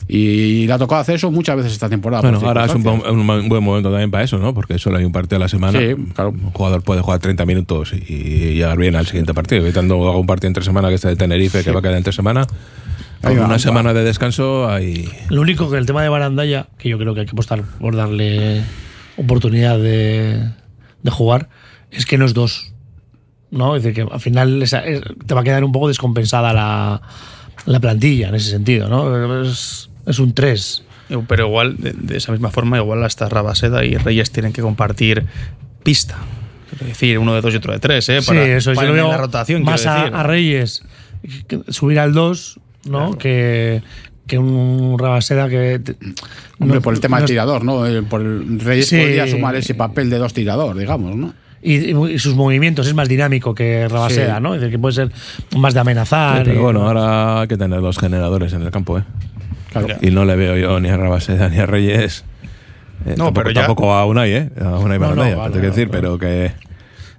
Y le ha tocado hacer eso muchas veces esta temporada. Bueno, ahora es un, buen- un buen momento también para eso, ¿no? Porque solo hay un partido a la semana. Sí, Un jugador puede jugar 30 minutos y, y llegar bien al siguiente partido. Evitando algún partido entre semana que está de Tenerife, que va a quedar entre semana. Va, una semana de descanso hay. Lo único que el tema de Barandaya, que yo creo que hay que apostar por darle oportunidad de, de jugar, es que no es dos. ¿No? Es decir, que al final esa- es- te va a quedar un poco descompensada la, la plantilla en ese sentido, ¿no? Es, es un 3. Pero igual, de, de esa misma forma, igual hasta Rabaseda y Reyes tienen que compartir pista. Es decir, uno de dos y otro de tres, ¿eh? Sí, Para- eso para yo veo la rotación, más a, decir. a Reyes subir al 2, ¿no? Que, que un Rabaseda que. te- Hombre, no- por el tema no del tirador, ¿no? El- Por el Reyes Sí. podría sumar ese papel de dos tirador, digamos, ¿no? Y, y sus movimientos es más dinámico que Rabaseda, Sí. ¿no? Es decir, que puede ser más de amenazar. Sí, pero y- bueno, ahora hay que tener dos generadores en el campo, ¿eh? Claro. Y no le veo yo ni a Rabaseda ni a Reyes. Eh, No, tampoco, pero ya- tampoco a Unai, ¿eh? A Unai No, no, Barandaya, vale, tengo que decir, vale. pero que,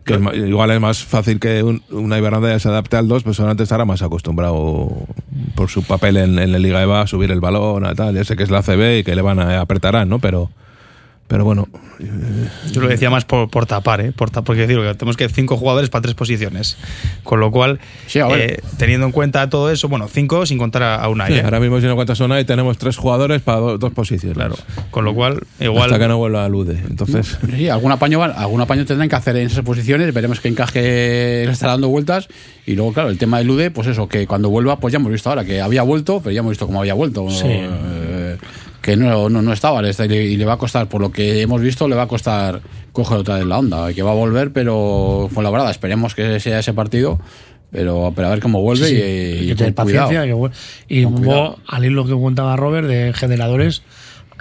que es ma- igual es más fácil que un, Unai Barandaya se adapte al 2, pues solamente estará más acostumbrado por su papel en, en la Liga EVA a subir el balón, a tal. Ya sé que es la CB y que le van a apretarán, ¿no? Pero, pero bueno, Yo lo decía más por, por tapar, ¿eh? Por porque decir, que tenemos que cinco jugadores para tres posiciones. Con lo cual, ver. eh, teniendo en cuenta todo eso, bueno, cinco sin contar a, a Unai. sí, ¿eh? ahora mismo si no cuentas a Unai tenemos tres jugadores para do- dos posiciones. Claro. Con lo cual, igual. Hasta que no vuelva a Lude. Entonces, Sí, algún apaño, van- algún apaño tendrán que hacer en esas posiciones, veremos qué encaje le estará dando vueltas. Y luego, claro, el tema de Lude, pues eso, que cuando vuelva, pues ya hemos visto ahora que había vuelto, pero ya hemos visto cómo había vuelto. Sí. Eh, que no, no, no estaba, y le- y le va a costar, por lo que hemos visto, le va a costar coger otra vez la onda, y que va a volver, pero con la verdad, esperemos que sea ese partido, pero, pero a ver cómo vuelve Sí, y, y cuidado. paciencia. que y Con luego, cuidado. al hilo que contaba Robert de generadores,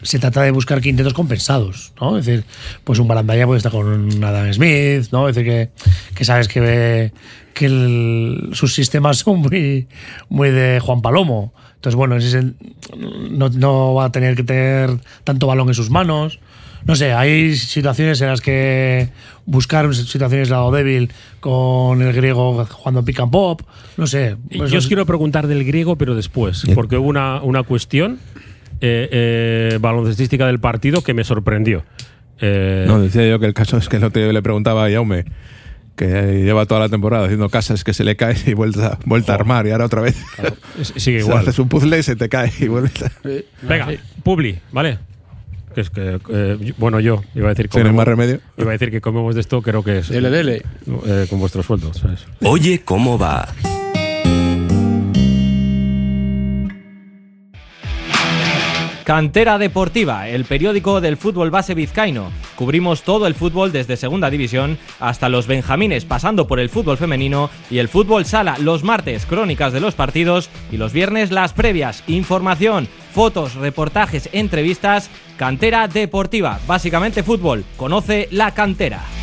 se trata de buscar quintetos compensados, ¿no? Es decir, pues un Barandaya puede estar con Adam Smith, ¿no? Es decir, que, que sabes que, que el- sus sistemas son muy, muy de Juan Palomo. Entonces, bueno, ese no, no va a tener que tener tanto balón en sus manos. No sé, hay situaciones en las que buscar situaciones de lado débil con el griego jugando pick and pop. No sé. pues Yo os quiero preguntar del griego, pero después, porque hubo una, una cuestión eh, eh, baloncestística del partido que me sorprendió. Eh, No, decía yo que el caso es que el otro día le preguntaba a Jaume, que lleva toda la temporada haciendo casas que se le cae y vuelta, vuelta a armar, y ahora otra vez. sigue igual. Haces un puzzle y se te cae y vuelve. Venga, Publi, ¿vale? Que es que, eh, bueno, yo iba a decir ¿Tienes más remedio? Iba a decir que comemos de esto, creo que es. Dele, dele. eh, con vuestros sueldos, ¿sabes? Oye, ¿cómo va? Cantera Deportiva, el periódico del fútbol base vizcaíno. Cubrimos todo el fútbol desde Segunda División hasta los Benjamines, pasando por el fútbol femenino y el fútbol sala. Los martes, crónicas de los partidos y los viernes, las previas. Información fotos, reportajes, entrevistas. Cantera Deportiva, básicamente fútbol. Conoce la cantera.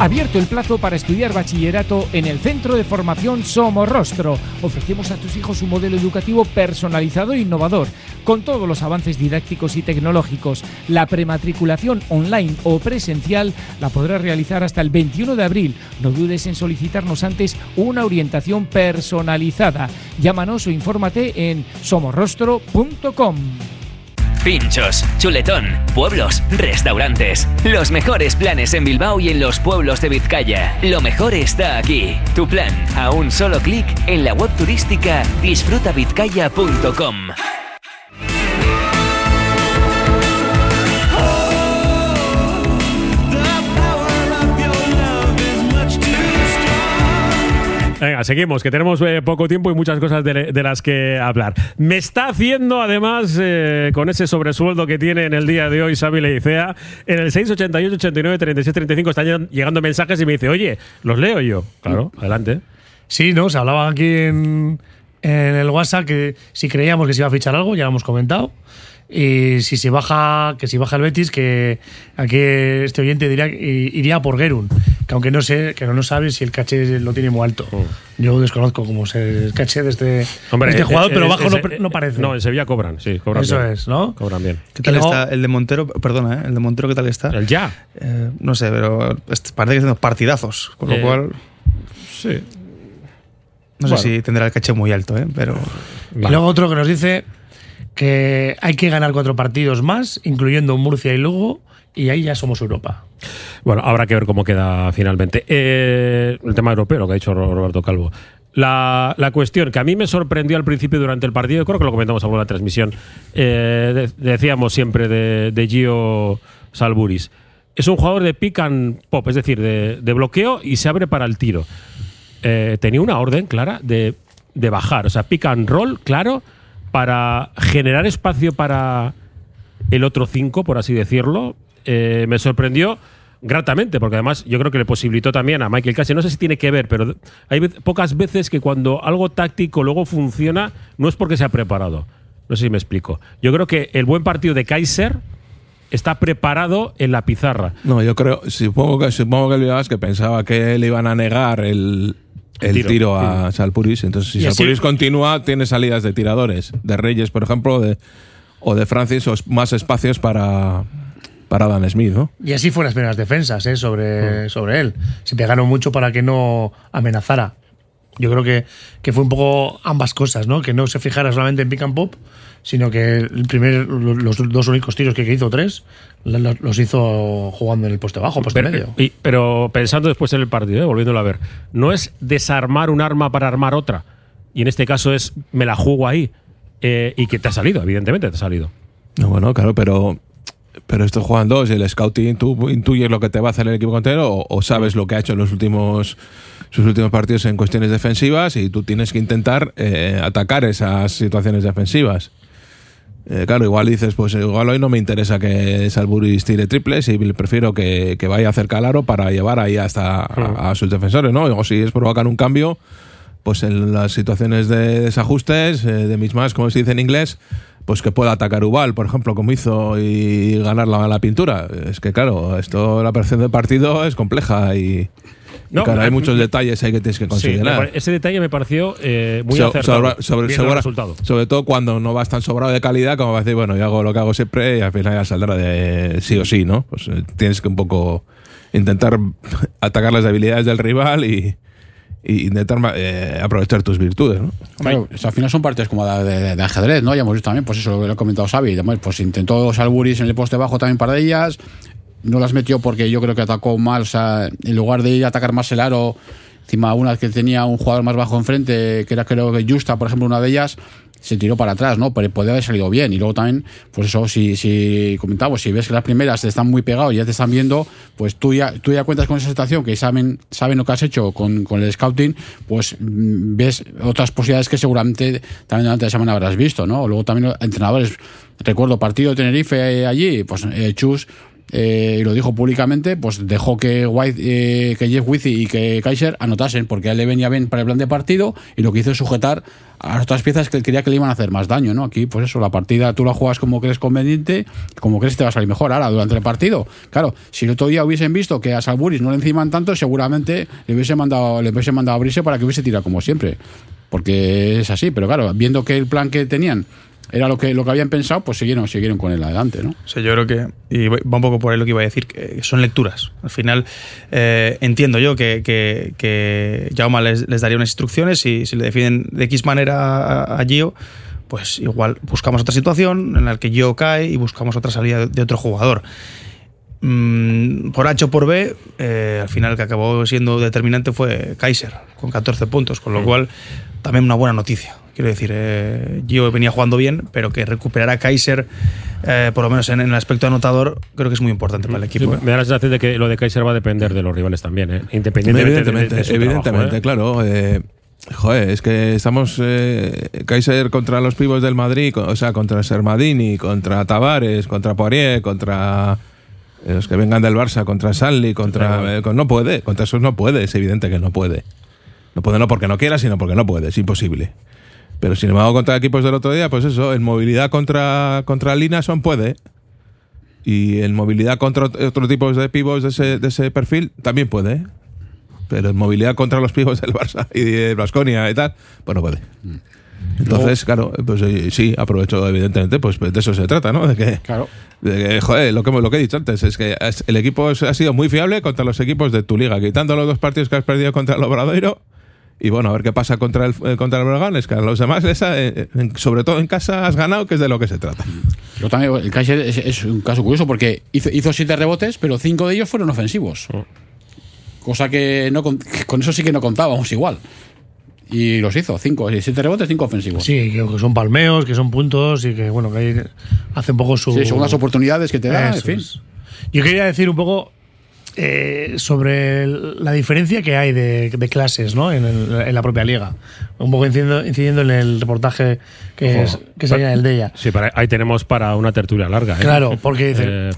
Abierto el plazo para estudiar bachillerato en el Centro de Formación Somorrostro. Ofrecemos a tus hijos un modelo educativo personalizado e innovador, con todos los avances didácticos y tecnológicos. La prematriculación online o presencial la podrás realizar hasta el 21 de abril. No dudes en solicitarnos antes una orientación personalizada. Llámanos o infórmate en somorrostro.com. Pinchos, chuletón, pueblos, restaurantes. Los mejores planes en Bilbao y en los pueblos de Vizcaya. Lo mejor está aquí. Tu plan, a un solo clic en la web turística disfrutavizcaya.com. Venga, seguimos, que tenemos eh, poco tiempo y muchas cosas de, de las que hablar. Me está haciendo, además, eh, con ese sobresueldo que tiene en el día de hoy Xavi Leicea, en el 688 89 36 35 están llegando mensajes y me dice, oye, los leo yo. Claro, adelante. Sí, ¿no? Se hablaba aquí en, en el WhatsApp que si creíamos que se iba a fichar algo, ya lo hemos comentado. Y si se baja, que si baja el Betis, que aquí este oyente diría que iría por Gerun, que aunque no sé, que no, no sabe si el caché lo tiene muy alto. Yo desconozco cómo es el caché de este, Hombre, de este eh, jugador, eh, pero eh, bajo no, no parece. No, en Sevilla cobran, sí, cobran Eso bien. es, ¿no? Cobran bien. ¿Qué tal luego- está el de Montero? Perdona, ¿eh? El de Montero, ¿qué tal está? El ya. Eh, no sé, pero parece que está haciendo partidazos. Con lo Eh, cual, Sí. no sé si tendrá el caché muy alto, ¿eh? Pero. Y luego otro que nos dice que hay que ganar cuatro partidos más, incluyendo Murcia y Lugo, y ahí ya somos Europa. Bueno, habrá que ver cómo queda finalmente. Eh, el tema europeo, lo que ha dicho Ro- Roberto Calvo. La, la cuestión que a mí me sorprendió al principio durante el partido, creo que lo comentamos algo en la transmisión, eh, de- decíamos siempre de, Gio Salburis. Es un jugador de pick and pop, es decir, de, bloqueo y se abre para el tiro. Eh, tenía una orden clara de bajar, o sea, pick and roll, claro, para generar espacio para el otro 5, por así decirlo. Eh, me sorprendió gratamente, porque además yo creo que le posibilitó también a Michael Cassidy, no sé si tiene que ver, pero hay pocas veces que cuando algo táctico luego funciona, no es porque se ha preparado. No sé si me explico. Yo creo que el buen partido de Kaiser está preparado en la pizarra. No, yo creo, supongo que, supongo que el Bilbao que pensaba que le iban a negar el, el tiro, tiro, a sí. Salpuris. Entonces, si Y así- Salpuris continúa, tiene salidas de tiradores, de Reyes, por ejemplo, de, o de Francis, o más espacios para, para Dan Smith, ¿no? Y así fueron las primeras defensas ¿eh? Mm. sobre, sobre él. Se pegaron mucho para que no amenazara. Yo creo que, que fue un poco ambas cosas, ¿no? Que no se fijara solamente en pick and pop, sino que el primer, los dos únicos tiros que hizo, tres, lo- lo- los hizo jugando en el poste bajo, poste Pero, medio. y- pero pensando después en el partido, ¿eh? volviéndolo a ver, no es desarmar un arma para armar otra. Y en este caso es me la juego ahí. Eh, y que te ha salido, evidentemente te ha salido. No, bueno, claro, pero, pero estos juegan dos y el scouting, tú intuyes lo que te va a hacer el equipo contrario o, o sabes lo que ha hecho en los últimos sus últimos partidos en cuestiones defensivas y tú tienes que intentar eh, atacar esas situaciones defensivas. Eh, claro, igual dices, pues igual hoy no me interesa que Salburis tire triples y prefiero que, que vaya a hacer calaro para llevar ahí hasta a, a sus defensores, ¿no? O si es provocar un cambio, pues en las situaciones de desajustes, eh, de mismas, como se dice en inglés, pues que pueda atacar Ubal, por ejemplo, como hizo y ganar la, la pintura. Es que claro, esto la percepción del partido es compleja y, No, claro, hay muchos detalles ahí que tienes que Sí, considerar. pare- ese detalle me pareció eh, muy So- acertado. sobra- sobre, resultado. sobre todo cuando no vas tan sobrado de calidad como va a decir, bueno, yo hago lo que hago siempre y al final ya saldrá de sí o sí, ¿no? Pues eh, tienes que un poco intentar atacar las debilidades del rival y, y intentar eh, aprovechar tus virtudes, ¿no? Claro, o sea, al final son partidos como de, de- de ajedrez, ¿no? Ya hemos visto también, pues eso lo que ha comentado Xavi. Pues intentó Salburis en el poste bajo también para ellas. No las metió porque yo creo que atacó mal. O sea, en lugar de ir a atacar más el aro, encima una que tenía un jugador más bajo enfrente, que era creo que Justa, por ejemplo, una de ellas, se tiró para atrás, ¿no? Pero podía haber salido bien. Y luego también, pues eso, si, si comentamos, si ves que las primeras te están muy pegados y ya te están viendo, pues tú ya, tú ya cuentas con esa situación, que saben, saben lo que has hecho con, con el scouting, pues mm, ves otras posibilidades que seguramente también durante la semana habrás visto, ¿no? Luego también entrenadores, recuerdo partido de Tenerife eh, allí, pues eh, Chus eh, y lo dijo públicamente, pues dejó que, White, eh, que Jeff Wizzy y que Kaiser anotasen, porque a él le venía bien para el plan de partido y lo que hizo es sujetar a otras piezas que él quería que le iban a hacer más daño, ¿no? Aquí, pues eso, la partida tú la juegas como crees conveniente, como crees que te va a salir mejor ahora durante el partido. Claro, si el otro día hubiesen visto que a Salburis no le enciman tanto, seguramente le hubiese mandado, le hubiese mandado a abrirse para que hubiese tirado como siempre. Porque es así, pero claro, viendo que el plan que tenían era lo que, lo que habían pensado, pues siguieron, siguieron con él adelante, ¿no? Sea, yo creo que, y va un poco por ahí lo que iba a decir, que son lecturas. Al final, eh, entiendo yo que, que, que Jaume les, les daría unas instrucciones y si le definen de X manera a, a Gio, pues igual buscamos otra situación en la que Gio cae y buscamos otra salida de, otro jugador. Mm, por H o por B, eh, al final el que acabó siendo determinante fue Kaiser, con 14 puntos, con lo cual también una buena noticia. Quiero decir, eh, Gio venía jugando bien, pero que recuperar a Kaiser, eh, por lo menos en, en el aspecto anotador, creo que es muy importante para el Sí, equipo. ¿eh? me da la sensación de que lo de Kaiser va a depender de los rivales también, ¿eh? independientemente de- Evidentemente, de, su evidentemente, trabajo, ¿eh? claro. eh, joder, es que estamos eh, Kaiser contra los pibos del Madrid, o sea, contra Sermadini, contra Tavares, contra Poirier, contra los que vengan del Barça, contra Sanli, contra. eh, con- no puede, contra esos no puede, es evidente que no puede. No puede no porque no quiera, sino porque no puede, es imposible. Pero sin embargo, contra equipos del otro día, pues eso, en movilidad contra, contra Linason puede. Y en movilidad contra ot- otro tipo de pibos de ese, de ese perfil también puede. Pero en movilidad contra los pibos del Barça y de Basconia y tal, pues no puede. Entonces, claro, pues eh, sí, aprovecho, evidentemente, pues de eso se trata, ¿no? De que, de que, joder, lo que, lo que he dicho antes, es que el equipo ha sido muy fiable contra los equipos de tu liga, quitando los dos partidos que has perdido contra el Obradoiro. Y bueno, a ver qué pasa contra el, eh, contra el Breogán, que a los demás, esa, eh, en- sobre todo en casa, has ganado, que es de lo que se trata. Yo también, el Kaiser es, es un caso curioso porque hizo, hizo siete rebotes, pero cinco de ellos fueron ofensivos. Cosa que, no con, eso sí que no contábamos igual. Y los hizo, cinco, siete rebotes, cinco ofensivos. Sí, que son palmeos, que son puntos y que, bueno, que ahí hace un poco su. Sí, son las oportunidades que te da, en fin. Yo quería decir un poco eh, sobre la diferencia que hay de, de clases ¿no? en, el- en la propia liga. Un poco incidiendo, incidiendo en el reportaje que, es, que sería el de ella. Sí, para- ahí tenemos para una tertulia larga. ¿eh? Claro, porque dice, Eh,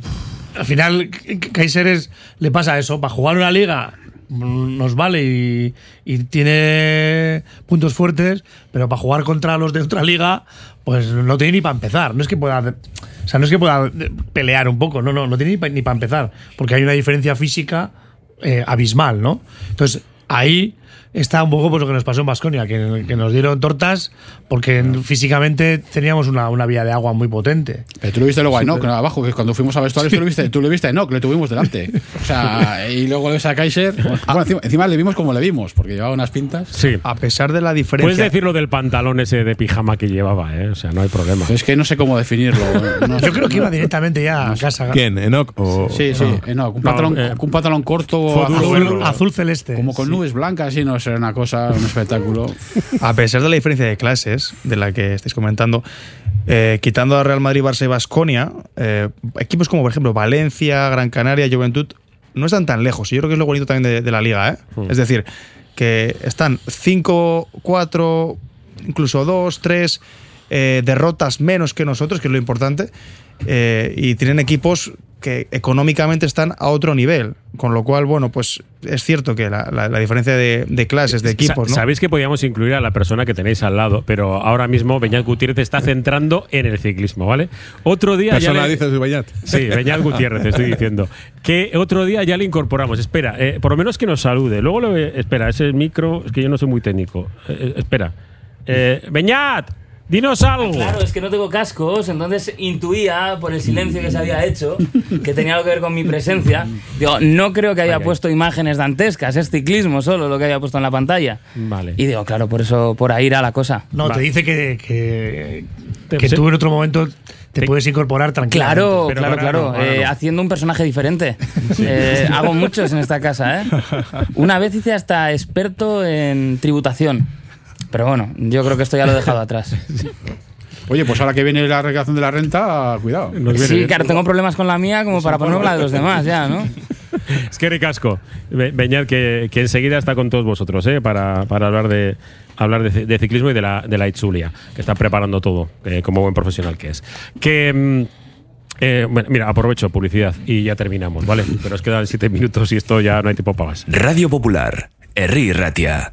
al final K- Kaiseres le pasa eso, para jugar una liga nos vale y, y tiene puntos fuertes, pero para jugar contra los de otra liga, pues no tiene ni para empezar. No es que pueda, o sea, no es que pueda eh, pelear un poco, no, no, no tiene ni, pa- ni para empezar, porque hay una diferencia física eh, abismal, ¿no? Entonces ahí está un poco pues, lo que nos pasó en Basconia, que, que nos dieron tortas porque físicamente teníamos una, una vía de agua muy potente. Pero tú lo viste luego a Sí, Enoch, pero- abajo, que cuando fuimos a vestuarios tú lo viste, tú lo viste a Enoch, le tuvimos delante. O sea, y luego le ves a Kaiser. Bueno, encima, encima le vimos como le vimos, porque llevaba unas pintas. Sí. A pesar de la Puedes diferencia. decir lo del pantalón ese de pijama que llevaba, ¿eh? O sea, no hay problema. Es que no sé cómo definirlo. No sé. Yo creo que iba directamente ya a casa. ¿Quién? ¿Enoch? O, Sí, sí, no. Enoch, un, No, pantalón, eh, un pantalón corto, azul, verlo. Azul celeste. como con Sí. nubes blancas, y no sé, una cosa, un espectáculo. A pesar de la diferencia de clases de la que estáis comentando, eh, quitando a Real Madrid, Barça y Basconia, equipos como por ejemplo Valencia, Gran Canaria, Juventud, no están tan lejos. Y yo creo que es lo bonito también de, de la liga. ¿eh? Hmm. Es decir, que están 5, 4, incluso 2, 3 derrotas menos que nosotros, que es lo importante, eh, y tienen equipos que económicamente están a otro nivel. Con lo cual, bueno, pues es cierto que la, la- la diferencia de, de clases, de equipos. Sabéis que podíamos incluir a la persona que tenéis al lado, pero ahora mismo Beñat Gutiérrez está centrando en el ciclismo, ¿vale? Otro día ya Persona le- dices, Beñat. Sí, Beñat Gutiérrez, te estoy diciendo. Que otro día ya le incorporamos. Espera, eh, por lo menos que nos salude. Luego le espera, ese micro, es que yo no soy muy técnico. Eh, eh, espera. Eh, Beñat, Dinos algo. Claro, es que no tengo cascos, entonces intuía por el silencio que se había hecho que tenía algo que ver con mi presencia. Digo, no creo que haya puesto imágenes dantescas, es ciclismo solo lo que había puesto en la pantalla. Vale. Y digo, claro, por eso, por ahí irá la cosa. No, Va. te dice que, que, Te- que tú en otro momento te, Te- puedes incorporar tranquilamente. Claro, Pero claro, ahora claro. no, eh, no. haciendo un personaje diferente. Eh, hago muchos en esta casa, ¿eh? Una vez hice hasta experto en tributación. Pero bueno, yo creo que esto ya lo he dejado atrás. Oye, pues ahora que viene la reclamación de la renta, cuidado. Sí, claro, tengo problemas con la mía como para ponerme la de los demás, ya, ¿no? Es que ricasco. Be- Beñat, que, que enseguida está con todos vosotros, ¿eh? Para, para hablar de hablar de, ci- de ciclismo y de la, de la Itzulia, que está preparando todo, eh, como buen profesional que es. Que. mm, eh, bueno, mira, aprovecho publicidad y ya terminamos, ¿vale? Pero nos quedan siete minutos y esto ya no hay tiempo para más. Radio Popular, Herri Ratia.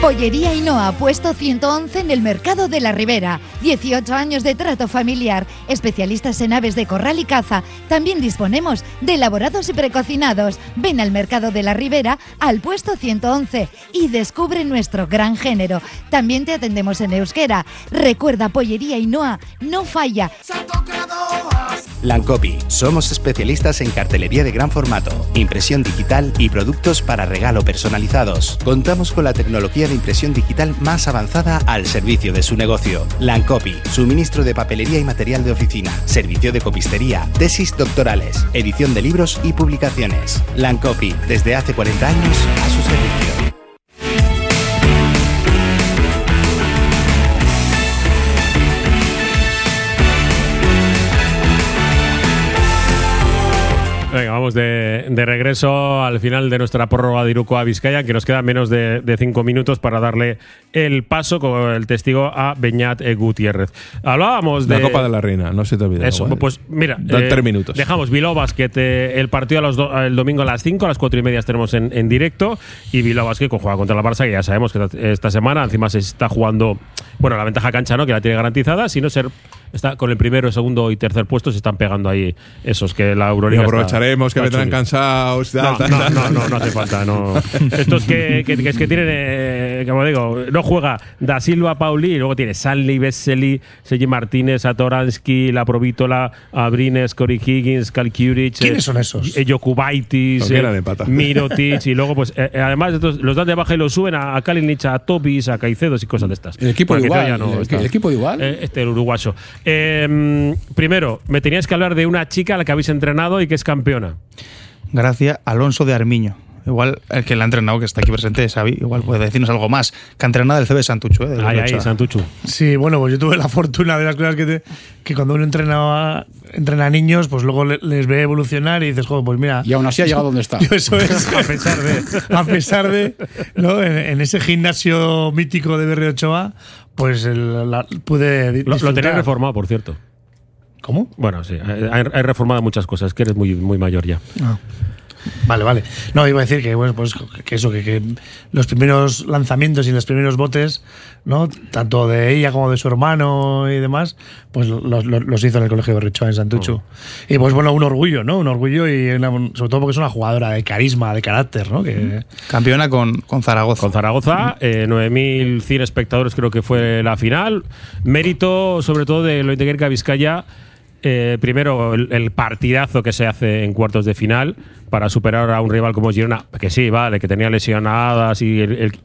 Pollería Ainhoa, puesto 111 en el Mercado de la Ribera. 18 años de trato familiar. Especialistas en aves de corral y caza. También disponemos de elaborados y precocinados. Ven al Mercado de la Ribera, al puesto 111 y descubre nuestro gran género. También te atendemos en euskera. Recuerda, Pollería Ainhoa, no falla. Lancopi, somos especialistas en cartelería de gran formato, impresión digital y productos para regalo personalizados. Contamos con la tecnología de impresión digital más avanzada al servicio de su negocio. Lancopi, suministro de papelería y material de oficina, servicio de copistería, tesis doctorales, edición de libros y publicaciones. Lancopi, desde hace 40 años a su servicio. Venga, vamos de, de regreso al final de nuestra prórroga de Iruko a Vizcaya, que nos quedan menos de, de cinco minutos para darle el paso con el testigo a Beñat eh, Gutiérrez. Hablábamos de. La Copa de la Reina, no se te olvide. Eso, pues mira. Dan tres minutos. Dejamos Bilbao Basket, eh, el partido a los do- el domingo a las 5, a las 4 y media estaremos en, en directo. Y Bilbao Basket con juega contra la Barça, que ya sabemos que esta semana encima se está jugando. Bueno, la ventaja cancha no, que la tiene garantizada, sino ser. Está con el primero, segundo y tercer puesto, se están pegando ahí esos que la Y Euroliga. está- aprovecharemos que está vendrán cansados. No, no, no, no, no hace falta. No. Estos que, que, que es que tienen, eh, como digo, no juega Da Silva Pauli y luego tiene Sanli, Vesely, Sergi Martínez, Atoransky, La Provítola, Abrines, Cory Higgins, Cal Kuric, ¿Quiénes eh, son esos? eh, eran eh. Mirotic y luego, pues, eh, eh, además, estos los dan de baja y los suben a, a Kalinic, a Topis, a Caicedos y cosas de estas. El equipo igual, no el- el equipo igual. Eh, este, el uruguayo. Eh, primero, me tenías que hablar de una chica a la que habéis entrenado y que es campeona. Gracias Alonso de Armiño. Igual el que la ha entrenado, que está aquí presente, Xavi, igual puede decirnos algo más. Que ha entrenado el CB Santucho, ¿eh? ahí, Ochoa. Santuchu. Sí, bueno, pues yo tuve la fortuna de las cosas que, te- que cuando uno entrena, entrena a niños, pues luego le- les ve evolucionar y dices, joder, pues mira. Y aún así ha llegado donde está. Eso es. A pesar de. a pesar de. ¿no? en, en ese gimnasio mítico de Berrio Ochoa, pues el- la- pude. Lo, lo reformado, por cierto. ¿Cómo? Bueno, sí, hay reformado muchas cosas, que eres muy, muy mayor ya. Ah. Vale, vale. No, iba a decir que, bueno, pues que eso, que, que los primeros lanzamientos y los primeros botes, ¿no? Tanto de ella como de su hermano y demás, pues los, los- los hizo en el Colegio de en Santuchu. Y pues bueno, un orgullo, ¿no? Un orgullo y una- sobre todo porque es una jugadora de carisma, de carácter, ¿no? Que, Campeona con, con Zaragoza. Con Zaragoza, eh, 9.100 espectadores creo que fue la final. Mérito sobre todo de lo Integrca Vizcaya. Eh, primero, el, el partidazo que se hace en cuartos de final para superar a un rival como Girona, que sí, vale, que tenía lesionadas y el- el-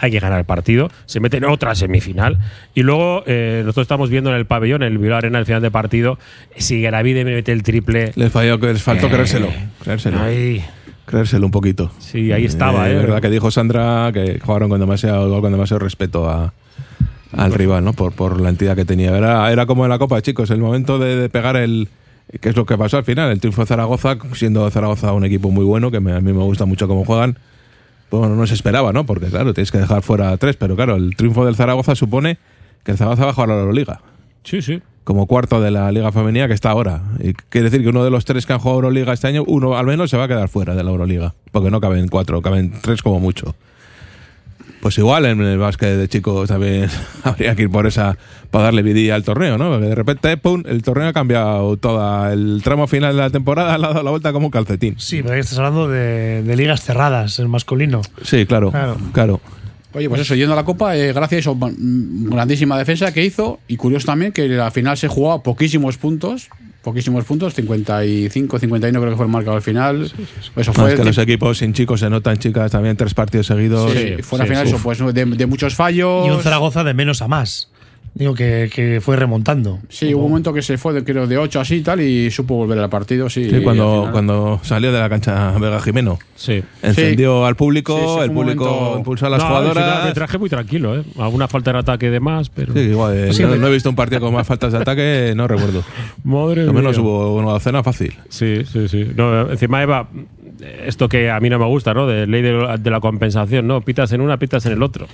hay que ganar el partido. Se mete en otra semifinal. Y luego, eh, nosotros estamos viendo en el pabellón, en el Bilbao Arena, el final de partido, si Garavide me mete el triple. Les, falló, les faltó Eh, creérselo. Creérselo. Ahí. Creérselo un poquito. Sí, ahí estaba, Es eh. verdad que dijo Sandra que jugaron con demasiado, con demasiado respeto a, al rival, ¿no? Por, por la entidad que tenía. Era, era como en la Copa, chicos, el momento de, de pegar el. que es lo que pasó al final? El triunfo de Zaragoza, siendo Zaragoza un equipo muy bueno, que me- a mí me gusta mucho cómo juegan. Pues bueno, no se esperaba, ¿no? Porque claro, tienes que dejar fuera a tres, pero claro, el triunfo del Zaragoza supone que el Zaragoza va a jugar a la Euroliga. Sí, sí. Como cuarto de la Liga Femenina que está ahora. Y quiere decir que uno de los tres que han jugado Euroliga este año, uno al menos se va a quedar fuera de la Euroliga. Porque no caben cuatro, caben tres como mucho. Pues igual en el básquet de chicos también habría que ir por esa para darle vidilla al torneo, ¿no? Porque de repente, pum, el torneo ha cambiado toda. El tramo final de la temporada le ha dado la vuelta como un calcetín. Sí, pero ahí estás hablando de, de ligas cerradas, el masculino. Sí, claro. Claro. Claro. Oye, pues eso, yendo a la Copa, eh, gracias a eso, mm, grandísima defensa que hizo. Y curioso también que al final se jugó a poquísimos puntos. Poquísimos puntos, 55, 51 creo que fue el marcador al final. Eso No, fue es que el los equipos sin chicos se notan, chicas, también tres partidos seguidos. Sí, fue al Sí, final uf. eso, pues de, de muchos fallos. Y un Zaragoza de menos a más. Digo que, que fue remontando. Sí, hubo un momento que se fue de, creo, de 8 así y tal y supo volver al partido. Sí, cuando, final- cuando salió de la cancha Vega Jimeno. Sí. Encendió al público, Sí, sí, fue el público momento- impulsó a las No, jugadoras. arbitraje muy tranquilo, ¿eh? Alguna falta de ataque de más, pero. Sí, igual, eh, Sí, no, he visto un partido con más faltas de ataque, no recuerdo. Madre Al menos mía. hubo una docena fácil. Sí, sí, sí. No, encima, Eva, esto que a mí no me gusta, ¿no? De ley de, de la compensación, ¿no? Pitas en una, pitas en el otro.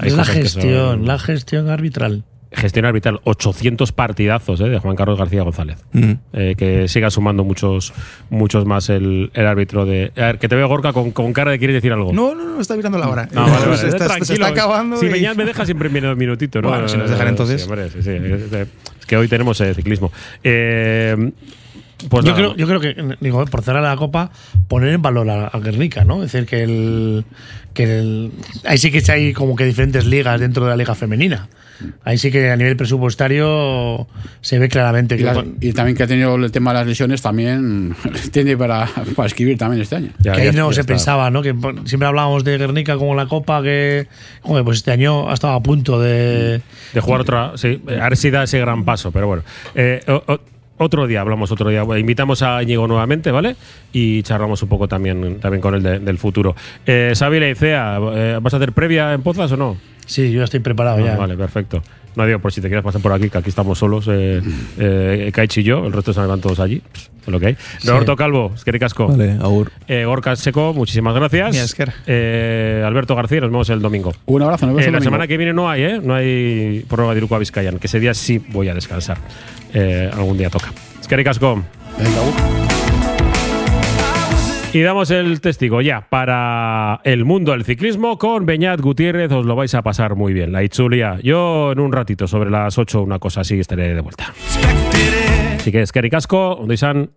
Hay Es la gestión, son- la gestión arbitral. Gestión arbitral, 800 partidazos ¿eh? de Juan Carlos García González. Mm. Eh, que siga sumando muchos muchos más el, el árbitro de. A ver, que te veo, Gorka, con, con cara de quieres decir algo. No, no, no, está mirando la hora. Ah, vale, vale. Se está, se Tranquilo. está acabando. Si y- me, me dejas siempre un minutito, ¿no? Bueno, si nos dejan entonces. sí, hombre, sí, sí. Es es que hoy tenemos eh, ciclismo. Eh, pues yo, creo, yo creo que, digo, por cerrar la copa, poner en valor a, a Guernica, ¿no? Es decir, que el. Que el ahí sí que hay como que diferentes ligas dentro de la liga femenina. Ahí sí que a nivel presupuestario se ve claramente Y, que. y también que ha tenido el tema de las lesiones, también tiene para, para escribir también este año. que ahí no se pensaba, ¿no? Que siempre hablábamos de Guernica como la Copa, que hombre, pues este año ha estado a punto de, de jugar otra. Sí, a ver si da ese gran paso, pero bueno. Eh, o- o- otro día, hablamos otro día. Invitamos a Íñigo nuevamente, ¿vale? Y charlamos un poco también, también con él de- del futuro. Eh, Xavi Leicea, eh, ¿vas a hacer previa en Pozas o no? Sí, yo estoy preparado Ah, ya. Vale, perfecto. No digo por si te quieres pasar por aquí, que aquí estamos solos, eh, eh, Kaichi y yo, el resto se van todos allí. Es lo que hay. Sí. Roberto Calvo, es que ricasco. Vale, agur. Eh, Gorka Seco, muchísimas gracias. Mira, Esker. Eh, Alberto García, nos vemos el domingo. Un abrazo, nos vemos Eh, el la domingo. semana que viene no hay, ¿eh? No hay prórroga de Iruko a Vizcayan, que ese día sí voy a descansar. Eh, algún día toca. Es que ricasco. Y damos el testigo ya para el mundo del ciclismo con Beñat Gutiérrez. Os lo vais a pasar muy bien. La Itzulia. Yo en un ratito, sobre las 8, una cosa así, estaré de vuelta. Así que es que ricasco, Ondoizan.